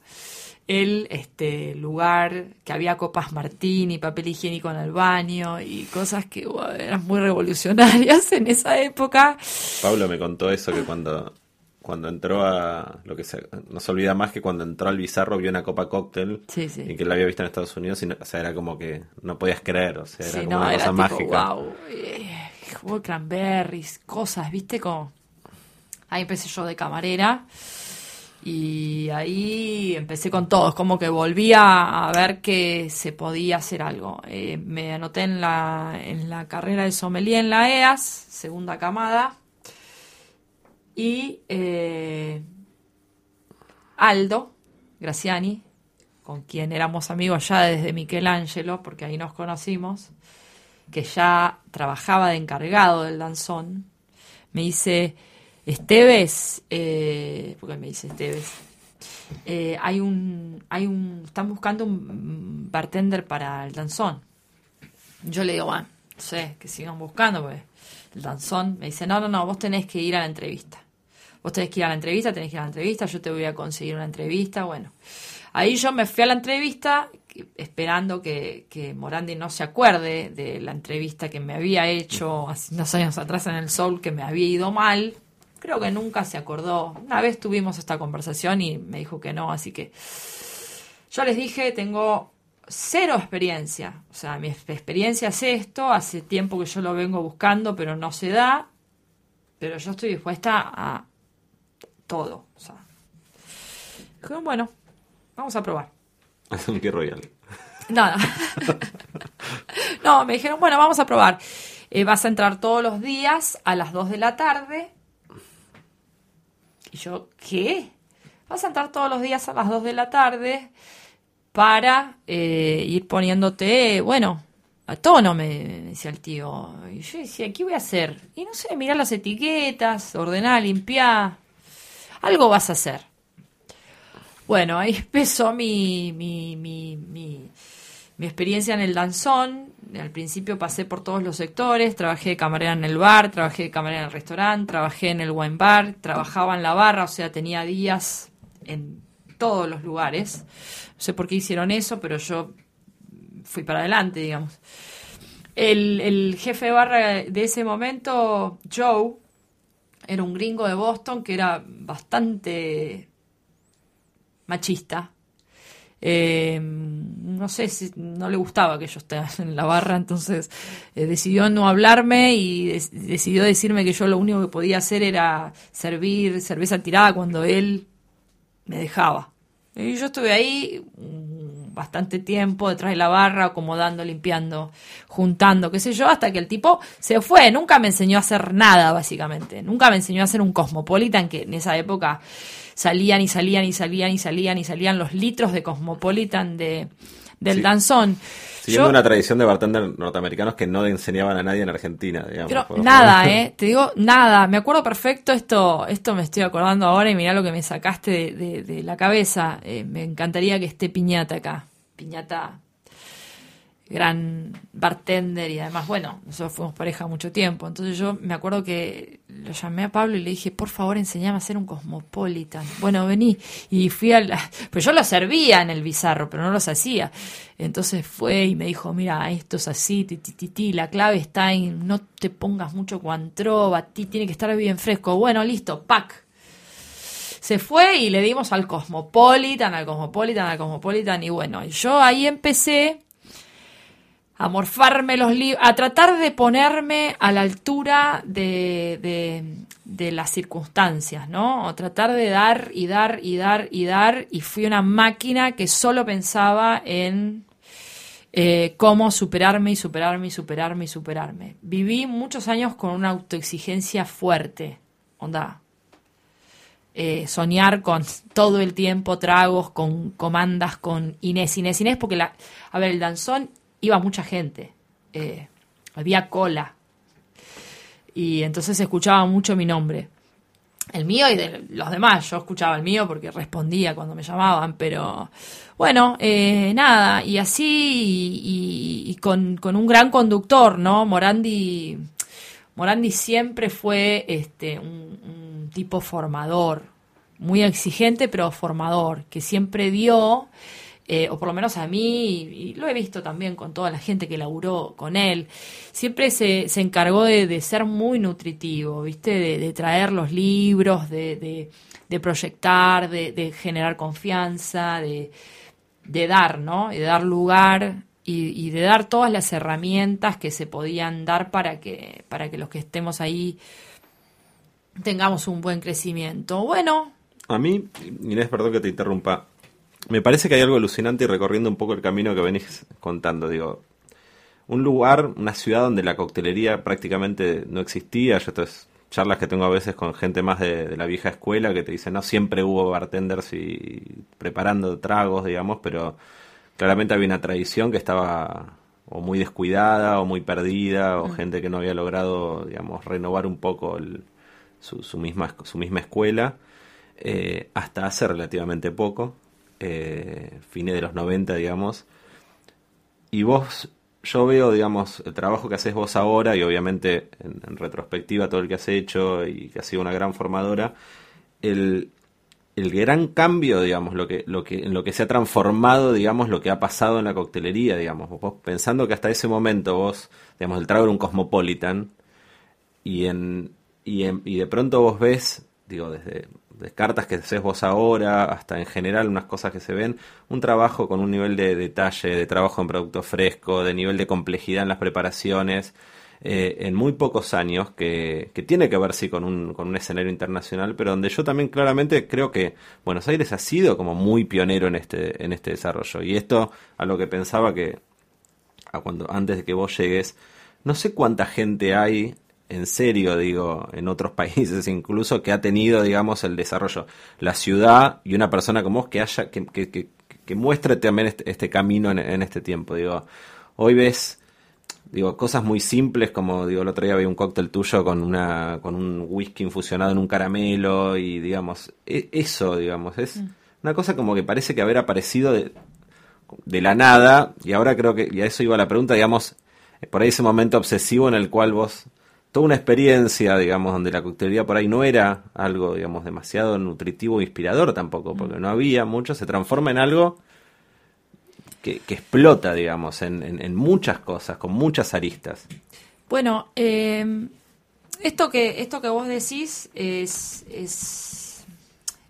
S3: El este, lugar que había copas martini, papel higiénico en el baño y cosas que wow, eran muy revolucionarias en esa época.
S2: Pablo me contó eso, que cuando, cuando entró a... lo que se, No se olvida más que cuando entró al Bizarro vio una copa cóctel
S3: Sí, sí.
S2: y que la había visto en Estados Unidos y no- o sea, era como que no podías creer, o sea, era
S3: Sí,
S2: como
S3: no,
S2: una
S3: era
S2: cosa
S3: tipo,
S2: mágica.
S3: wow. eh, cranberries, cosas, ¿viste? Como... Ahí empecé yo de camarera. Y ahí empecé con todo, es como que volví a, a ver que se podía hacer algo. Eh, me anoté en la, en la carrera de sommelier en la EAS, segunda camada, y eh, Aldo Graciani, con quien éramos amigos ya desde Michelangelo, porque ahí nos conocimos, que ya trabajaba de encargado del danzón, me dice, Esteves, eh, porque me dice Esteves, eh, hay un, hay un, están buscando un bartender para el danzón. Yo le digo, bueno, no sé, que sigan buscando, pues el danzón me dice, no, no, no, vos tenés que ir a la entrevista. Vos tenés que ir a la entrevista, tenés que ir a la entrevista, yo te voy a conseguir una entrevista, bueno. Ahí yo me fui a la entrevista esperando que, que Morandi no se acuerde de la entrevista que me había hecho hace unos años atrás en el Soul, que me había ido mal. Creo que nunca se acordó. Una vez tuvimos esta conversación y me dijo que no, así que yo les dije, tengo cero experiencia. O sea, mi experiencia es esto, hace tiempo que yo lo vengo buscando, pero no se da. Pero yo estoy dispuesta a todo. O sea, dijeron, bueno, vamos a probar.
S2: Es un Key Royal.
S3: Nada. no, me dijeron, bueno, vamos a probar. Eh, vas a entrar todos los días a las 2 de la tarde. Y yo, ¿qué? Vas a entrar todos los días a las 2 de la tarde para eh, ir poniéndote, bueno, a tono, me, me decía el tío. Y yo decía, ¿qué voy a hacer? Y no sé, mirar las etiquetas, ordenar, limpiar. Algo vas a hacer. Bueno, ahí empezó mi, mi, mi, mi, mi experiencia en el danzón. Al principio pasé por todos los sectores, trabajé de camarera en el bar, trabajé de camarera en el restaurante, trabajé en el wine bar, trabajaba en la barra, o sea, tenía días en todos los lugares. No sé por qué hicieron eso, pero yo fui para adelante, digamos. El, el jefe de barra de ese momento, Joe, era un gringo de Boston que era bastante machista. Eh, no sé si no le gustaba que yo esté en la barra, entonces eh, decidió no hablarme y decidió decirme que yo lo único que podía hacer era servir cerveza tirada cuando él me dejaba. Y yo estuve ahí mm, bastante tiempo detrás de la barra, acomodando, limpiando, juntando, qué sé yo, hasta que el tipo se fue. Nunca me enseñó a hacer nada, básicamente. Nunca me enseñó a hacer un Cosmopolitan, que en esa época salían y salían y salían y salían y salían los litros de Cosmopolitan de, del danzón.
S2: Siguiendo una tradición de bartender norteamericanos que no enseñaban a nadie en Argentina, digamos.
S3: Pero nada, ¿eh? Te digo, nada. Me acuerdo perfecto esto, esto me estoy acordando ahora y mirá lo que me sacaste de, la cabeza. Eh, me encantaría que esté Piñata acá. Piñata gran bartender y además, bueno, nosotros fuimos pareja mucho tiempo. Entonces yo me acuerdo que lo llamé a Pablo y le dije, por favor, enseñame a hacer un cosmopolitan. Bueno, vení. Y fui al... Pero yo lo servía en el bizarro, pero no los hacía. Entonces fue y me dijo, mira, esto es así, ti, ti, ti, la clave está en no te pongas mucho a ti tiene que estar bien fresco. Bueno, listo, pack. Se fue y le dimos al Cosmopolitan, al Cosmopolitan, al Cosmopolitan. Y bueno, yo ahí empecé a morfarme los libros, a tratar de ponerme a la altura de, de, las circunstancias, ¿no? O tratar de dar y dar y dar y dar, y fui una máquina que solo pensaba en eh, cómo superarme y superarme y superarme y superarme. Viví muchos años con una autoexigencia fuerte, onda. Eh, soñar con todo el tiempo tragos, con comandas, con Inés, Inés, Inés, porque la, a ver, el danzón iba mucha gente, eh, había cola. Y entonces escuchaba mucho mi nombre. El mío y de los demás. Yo escuchaba el mío porque respondía cuando me llamaban, pero bueno, eh, nada. Y así, y, con, un gran conductor, ¿no? Morandi, Morandi siempre fue este, un, un tipo formador, muy exigente, pero formador, que siempre dio eh, o por lo menos a mí, y, lo he visto también con toda la gente que laburó con él, siempre se, se encargó de, ser muy nutritivo, ¿viste? De, traer los libros, de, de proyectar, de, generar confianza, de, dar, ¿no? De dar lugar y, de dar todas las herramientas que se podían dar para que, para que los que estemos ahí tengamos un buen crecimiento. Bueno.
S2: A mí, Inés, perdón que te interrumpa, me parece que hay algo alucinante y recorriendo un poco el camino que venís contando, digo, un lugar, una ciudad donde la coctelería prácticamente no existía, yo estas charlas que tengo a veces con gente más de, la vieja escuela que te dicen, no, siempre hubo bartenders y preparando tragos, digamos, pero claramente había una tradición que estaba o muy descuidada o muy perdida o mm. gente que no había logrado, digamos, renovar un poco su, misma, su misma escuela. Eh, hasta hace relativamente poco, eh, fines de los 90, digamos. Y vos, yo veo, digamos, el trabajo que haces vos ahora y obviamente en, retrospectiva todo el que has hecho y que has sido una gran formadora, el, el gran cambio, digamos, lo que, lo que, en lo que se ha transformado, digamos, lo que ha pasado en la coctelería, digamos, vos pensando que hasta ese momento vos, digamos, el trago era un cosmopolitan y en, y, en, y de pronto vos ves, digo, desde de cartas que haces vos ahora, hasta en general unas cosas que se ven, un trabajo con un nivel de detalle, de trabajo en producto fresco, de nivel de complejidad en las preparaciones, eh, en muy pocos años, que, que, tiene que ver sí con un, con un escenario internacional, pero donde yo también claramente creo que Buenos Aires ha sido como muy pionero en este, en este desarrollo. Y esto a lo que pensaba que a cuando, antes de que vos llegues, no sé cuánta gente hay en serio, digo, en otros países incluso, que ha tenido, digamos, el desarrollo. La ciudad y una persona como vos que haya, que, que, que, muestre también este, este camino en, este tiempo. Digo, hoy ves, digo, cosas muy simples como, digo, el otro día había un cóctel tuyo con una, con un whisky infusionado en un caramelo y, digamos, e, eso, digamos, es mm. una cosa como que parece que haber aparecido de, de la nada y ahora creo que, y a eso iba la pregunta, digamos, por ahí ese momento obsesivo en el cual vos toda una experiencia, digamos, donde la coctelería por ahí no era algo, digamos, demasiado nutritivo e inspirador tampoco, porque no había mucho, se transforma en algo que, explota, digamos, en, muchas cosas, con muchas aristas.
S3: Bueno, eh, esto que esto que vos decís es, es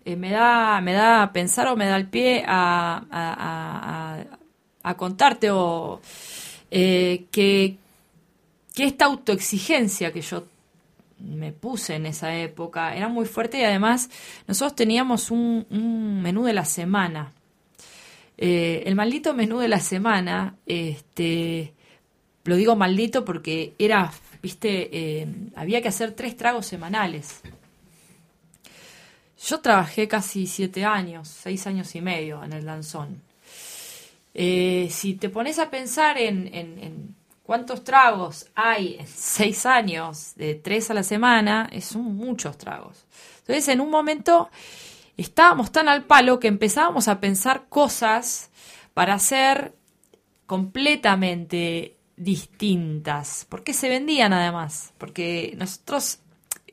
S3: eh, me da me da a pensar o me da el pie a, a, a, contarte o eh, que que esta autoexigencia que yo me puse en esa época era muy fuerte y además nosotros teníamos un, menú de la semana. Eh, el maldito menú de la semana, este, lo digo maldito porque era, viste, eh, había que hacer tres tragos semanales. Yo trabajé casi siete años, seis años y medio en el danzón. Eh, si te pones a pensar en, en, cuántos tragos hay en seis años, de tres a la semana, son muchos tragos. Entonces, en un momento estábamos tan al palo que empezábamos a pensar cosas para hacer completamente distintas, porque se vendían además, porque nosotros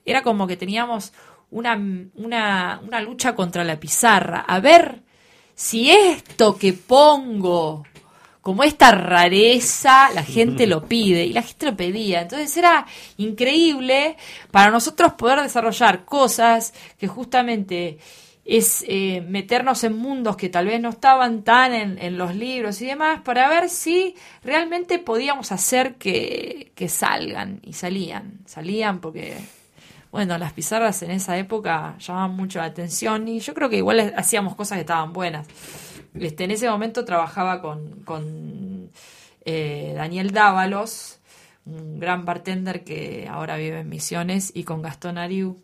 S3: era como que teníamos una, una lucha contra la pizarra, a ver si esto que pongo como esta rareza, la gente lo pide y la gente lo pedía. Entonces era increíble para nosotros poder desarrollar cosas que justamente es eh, meternos en mundos que tal vez no estaban tan en, los libros y demás, para ver si realmente podíamos hacer que, que salgan. Y salían, salían porque, bueno, las pizarras en esa época llamaban mucho la atención y yo creo que igual hacíamos cosas que estaban buenas. Este, en ese momento trabajaba con, con eh, Daniel Dávalos, un gran bartender que ahora vive en Misiones, y con Gastón Ariu,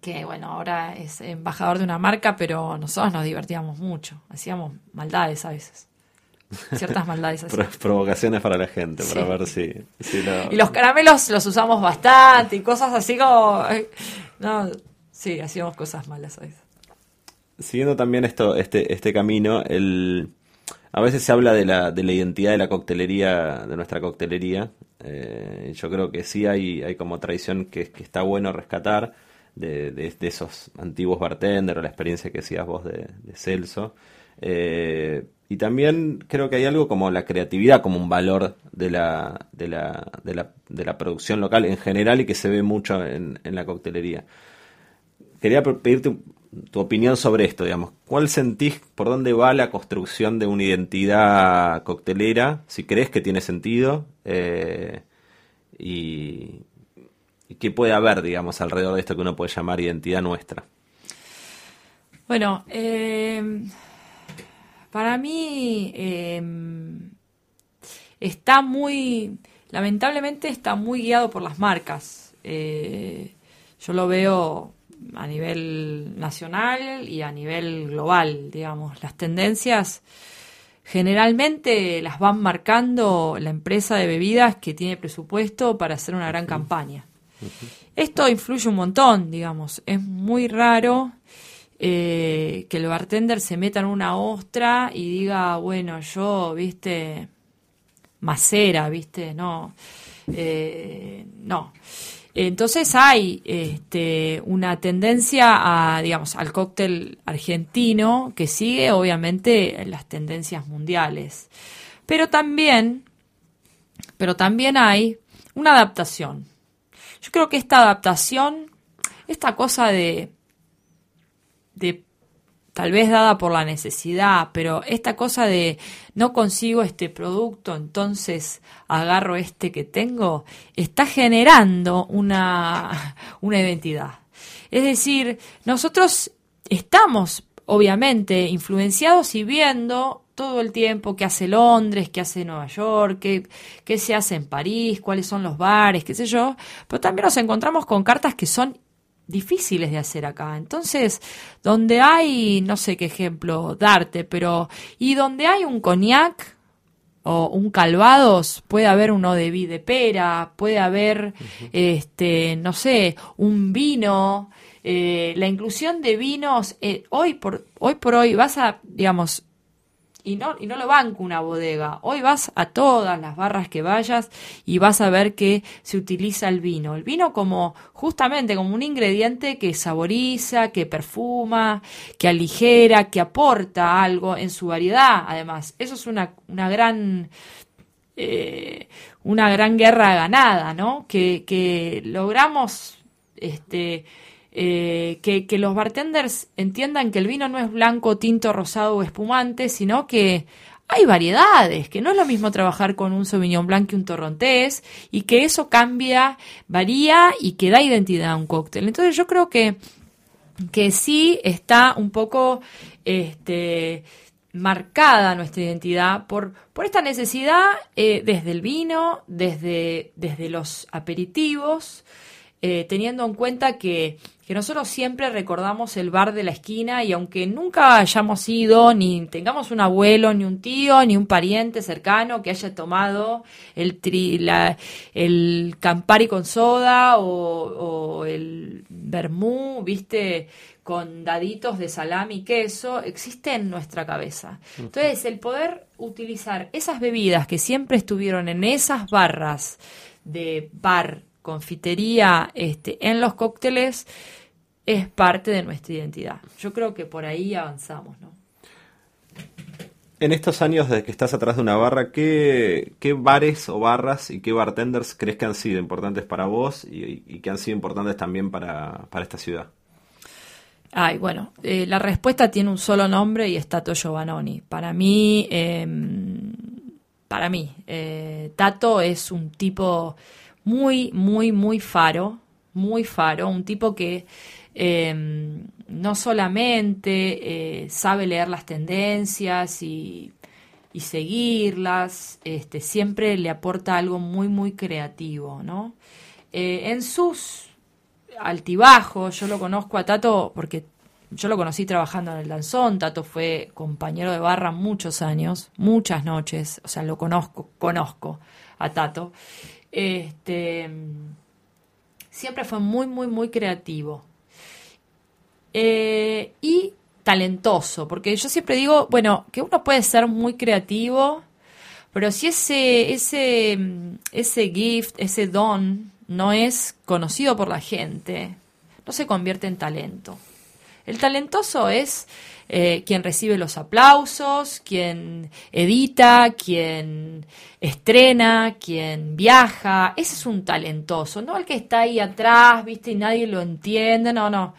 S3: que bueno, ahora es embajador de una marca, pero nosotros nos divertíamos mucho, hacíamos maldades a veces. Ciertas maldades así.
S2: Provocaciones para la gente, para ver si...
S3: Y los caramelos los usamos bastante y cosas así como... No, sí, hacíamos cosas malas a veces.
S2: Siguiendo también esto, este, este camino, el... A veces se habla de la, de la identidad de la coctelería, de nuestra coctelería. Eh, yo creo que sí hay, hay como tradición que, que está bueno rescatar de, esos antiguos bartenders o la experiencia que decías vos de, Celso. Eh, y también creo que hay algo como la creatividad como un valor de la, de la, de la, de la producción local en general y que se ve mucho en, la coctelería. Quería pedirte tu opinión sobre esto, digamos. ¿Cuál sentís, por dónde va la construcción de una identidad coctelera? Si crees que tiene sentido. Eh, y, qué puede haber, digamos, alrededor de esto que uno puede llamar identidad nuestra?
S3: Bueno, eh, para mí eh, está muy, lamentablemente está muy guiado por las marcas. Yo lo veo a nivel nacional y a nivel global, digamos, las tendencias generalmente las van marcando la empresa de bebidas que tiene presupuesto para hacer una gran campaña. Esto influye un montón, digamos. Es muy raro eh, que el bartender se meta en una ostra y diga, bueno, yo, viste, macera, viste, no. Eh, no. Entonces hay este, una tendencia a, digamos, al cóctel argentino que sigue obviamente las tendencias mundiales. Pero también, pero también hay una adaptación. Yo creo que esta adaptación, esta cosa de, de tal vez dada por la necesidad, pero esta cosa de no consigo este producto, entonces agarro este que tengo, está generando una, una identidad. Es decir, nosotros estamos obviamente influenciados y viendo todo el tiempo qué hace Londres, qué hace Nueva York, qué, qué se hace en París, cuáles son los bares, qué sé yo, pero también nos encontramos con cartas que son difíciles de hacer acá. Entonces, donde hay, no sé qué ejemplo darte, pero y donde hay un coñac o un calvados, puede haber uno de de pera, puede haber, este, no sé, un vino. Eh, la inclusión de vinos, eh, hoy, por, hoy por hoy vas a, digamos, y no, y no lo banco una bodega. Hoy vas a todas las barras que vayas y vas a ver que se utiliza el vino. El vino como justamente como un ingrediente que saboriza, que perfuma, que aligera, que aporta algo en su variedad. Además, eso es una, una gran eh, una gran guerra ganada, ¿no? Que, que logramos este eh, que, los bartenders entiendan que el vino no es blanco, tinto, rosado o espumante, sino que hay variedades, que no es lo mismo trabajar con un Sauvignon Blanc que un Torrontés, y que eso cambia, varía y que da identidad a un cóctel. Entonces yo creo que, que sí está un poco este, marcada nuestra identidad por, por esta necesidad eh, desde el vino, desde, desde los aperitivos, eh, teniendo en cuenta que, que, nosotros siempre recordamos el bar de la esquina y aunque nunca hayamos ido, ni tengamos un abuelo, ni un tío, ni un pariente cercano que haya tomado el, tri, la, el Campari con soda o, o el vermú, viste, con daditos de salami y queso, existe en nuestra cabeza. Entonces, el poder utilizar esas bebidas que siempre estuvieron en esas barras de bar, confitería, este, en los cócteles, es parte de nuestra identidad. Yo creo que por ahí avanzamos, ¿no?
S2: En estos años desde que estás atrás de una barra, ¿qué, qué bares o barras y qué bartenders crees que han sido importantes para vos y, y que han sido importantes también para, para esta ciudad?
S3: Ay, bueno, eh, la respuesta tiene un solo nombre y es Tato Giovannoni. Para mí, eh, para mí, eh, Tato es un tipo muy, muy, muy faro, muy faro, un tipo que em, no solamente eh, sabe leer las tendencias y, y seguirlas, este, siempre le aporta algo muy, muy creativo, ¿no? Eh, en sus altibajo. Yo lo conozco a Tato porque yo lo conocí trabajando en el danzón. Tato fue compañero de barra muchos años, muchas noches. O sea, lo conozco, conozco a Tato. Este, siempre fue muy, muy, muy creativo. Eh, y talentoso, porque yo siempre digo, bueno, que uno puede ser muy creativo, pero si ese, ese, ese gift, ese don, no es conocido por la gente, no se convierte en talento. El talentoso es eh, quien recibe los aplausos, quien edita, quien estrena, quien viaja. Ese es un talentoso, no el que está ahí atrás, viste, y nadie lo entiende, no, no.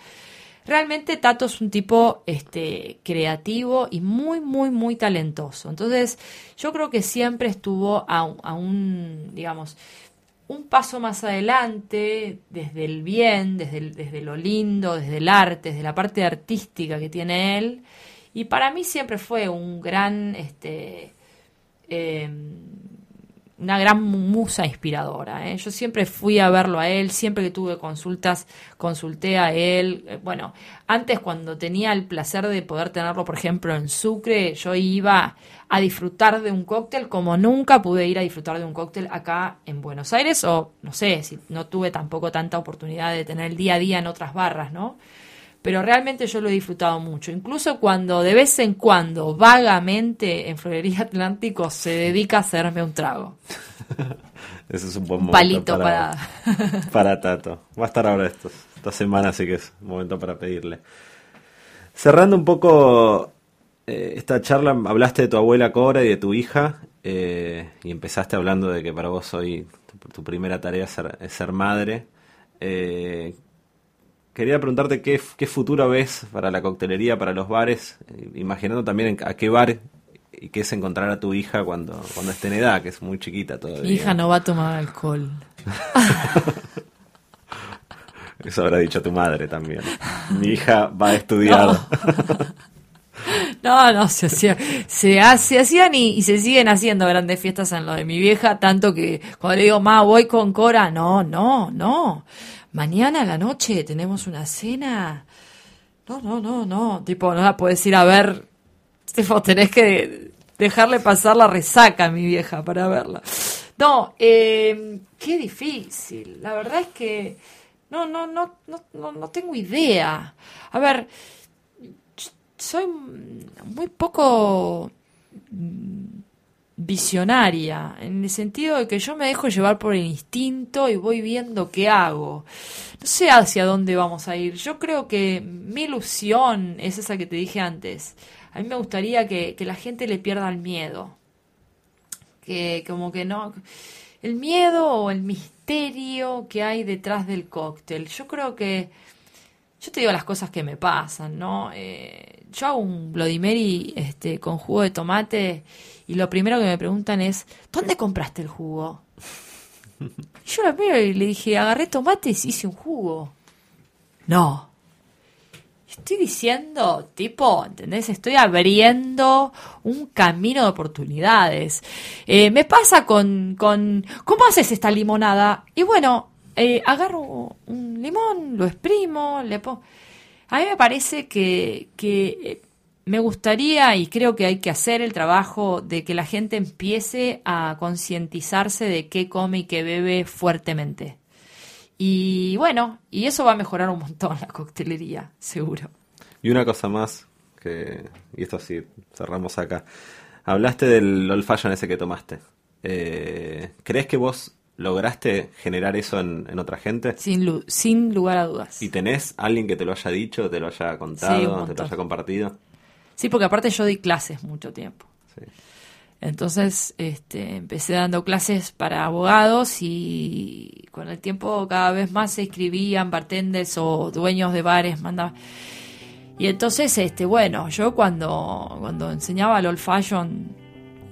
S3: Realmente Tato es un tipo este, creativo y muy, muy, muy talentoso. Entonces, yo creo que siempre estuvo a, un, digamos, un paso más adelante, desde el bien, desde, desde lo lindo, desde el arte, desde la parte artística que tiene él. Y para mí siempre fue un gran, este, eh, una gran musa inspiradora. ¿eh? Yo siempre fui a verlo a él, siempre que tuve consultas, consulté a él. Eh, bueno, antes cuando tenía el placer de poder tenerlo, por ejemplo, en Sucre, yo iba a disfrutar de un cóctel como nunca pude ir a disfrutar de un cóctel acá en Buenos Aires, o no sé, si no tuve tampoco tanta oportunidad de tener el día a día en otras barras, ¿no? Pero realmente yo lo he disfrutado mucho. Incluso cuando de vez en cuando, vagamente, en Florería Atlántico se dedica a hacerme un trago.
S2: Ese es un buen momento
S3: Palito
S2: para, para... Tato. Va a estar ahora estos, esta semana, así que es un momento para pedirle. Cerrando un poco eh, esta charla, hablaste de tu abuela Cora y de tu hija, eh, y empezaste hablando de que para vos hoy tu, tu primera tarea es ser, es ser madre. Eh, quería preguntarte qué, qué, futuro ves para la coctelería, para los bares, imaginando también a qué bar y qué es encontrar a tu hija cuando, cuando esté en edad, que es muy chiquita todavía.
S3: Mi hija no va a tomar alcohol.
S2: Eso habrá dicho tu madre también. Mi hija va a estudiar.
S3: No. No, no, se, hacía, se, se hacían y, y, se siguen haciendo grandes fiestas en lo de mi vieja, tanto que cuando le digo, ma, voy con Cora, no, no, no mañana a la noche tenemos una cena. No, no, no, no. Tipo, no la puedes ir a ver. Tipo, tenés que dejarle pasar la resaca a mi vieja para verla. No, eh, qué difícil. La verdad es que no, no, no, no, no, tengo idea. A ver, soy muy poco visionaria, en el sentido de que yo me dejo llevar por el instinto y voy viendo qué hago. No sé hacia dónde vamos a ir. Yo creo que mi ilusión es esa que te dije antes. A mí me gustaría que, que la gente le pierda el miedo. Que como que no... El miedo o el misterio que hay detrás del cóctel. Yo creo que... Yo te digo las cosas que me pasan, ¿no? Eh, yo hago un Bloody Mary este, con jugo de tomate y lo primero que me preguntan es, ¿dónde compraste el jugo? Yo la miro y le dije, agarré tomates y hice un jugo. No. Estoy diciendo, tipo, ¿entendés? Estoy abriendo un camino de oportunidades. Eh, me pasa con, con, ¿cómo haces esta limonada? Y bueno, eh, agarro un limón, lo exprimo, le pongo... A mí me parece que, que eh, me gustaría y creo que hay que hacer el trabajo de que la gente empiece a concientizarse de qué come y qué bebe fuertemente. Y bueno, y eso va a mejorar un montón la coctelería, seguro.
S2: Y una cosa más, que, y esto sí, cerramos acá. Hablaste del old fashion ese que tomaste. Eh, ¿Crees que vos lograste generar eso en, otra gente?
S3: Sin, sin lugar a dudas.
S2: ¿Y tenés alguien que te lo haya dicho, te lo haya contado, te lo haya compartido?
S3: Sí, porque aparte yo di clases mucho tiempo. Entonces, este, empecé dando clases para abogados y con el tiempo cada vez más se escribían bartenders o dueños de bares, mandaban. Y entonces, este, bueno, yo cuando, cuando enseñaba el old fashion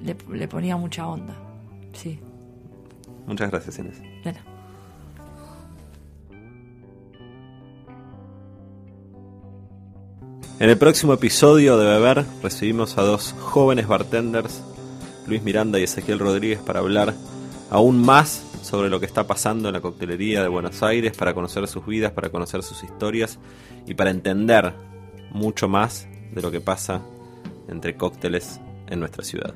S3: le, le ponía mucha onda. Sí.
S2: Muchas gracias, Inés. En el próximo episodio de Beber recibimos a dos jóvenes bartenders, Luis Miranda y Ezequiel Rodríguez, para hablar aún más sobre lo que está pasando en la coctelería de Buenos Aires, para conocer sus vidas, para conocer sus historias y para entender mucho más de lo que pasa entre cócteles en nuestra ciudad.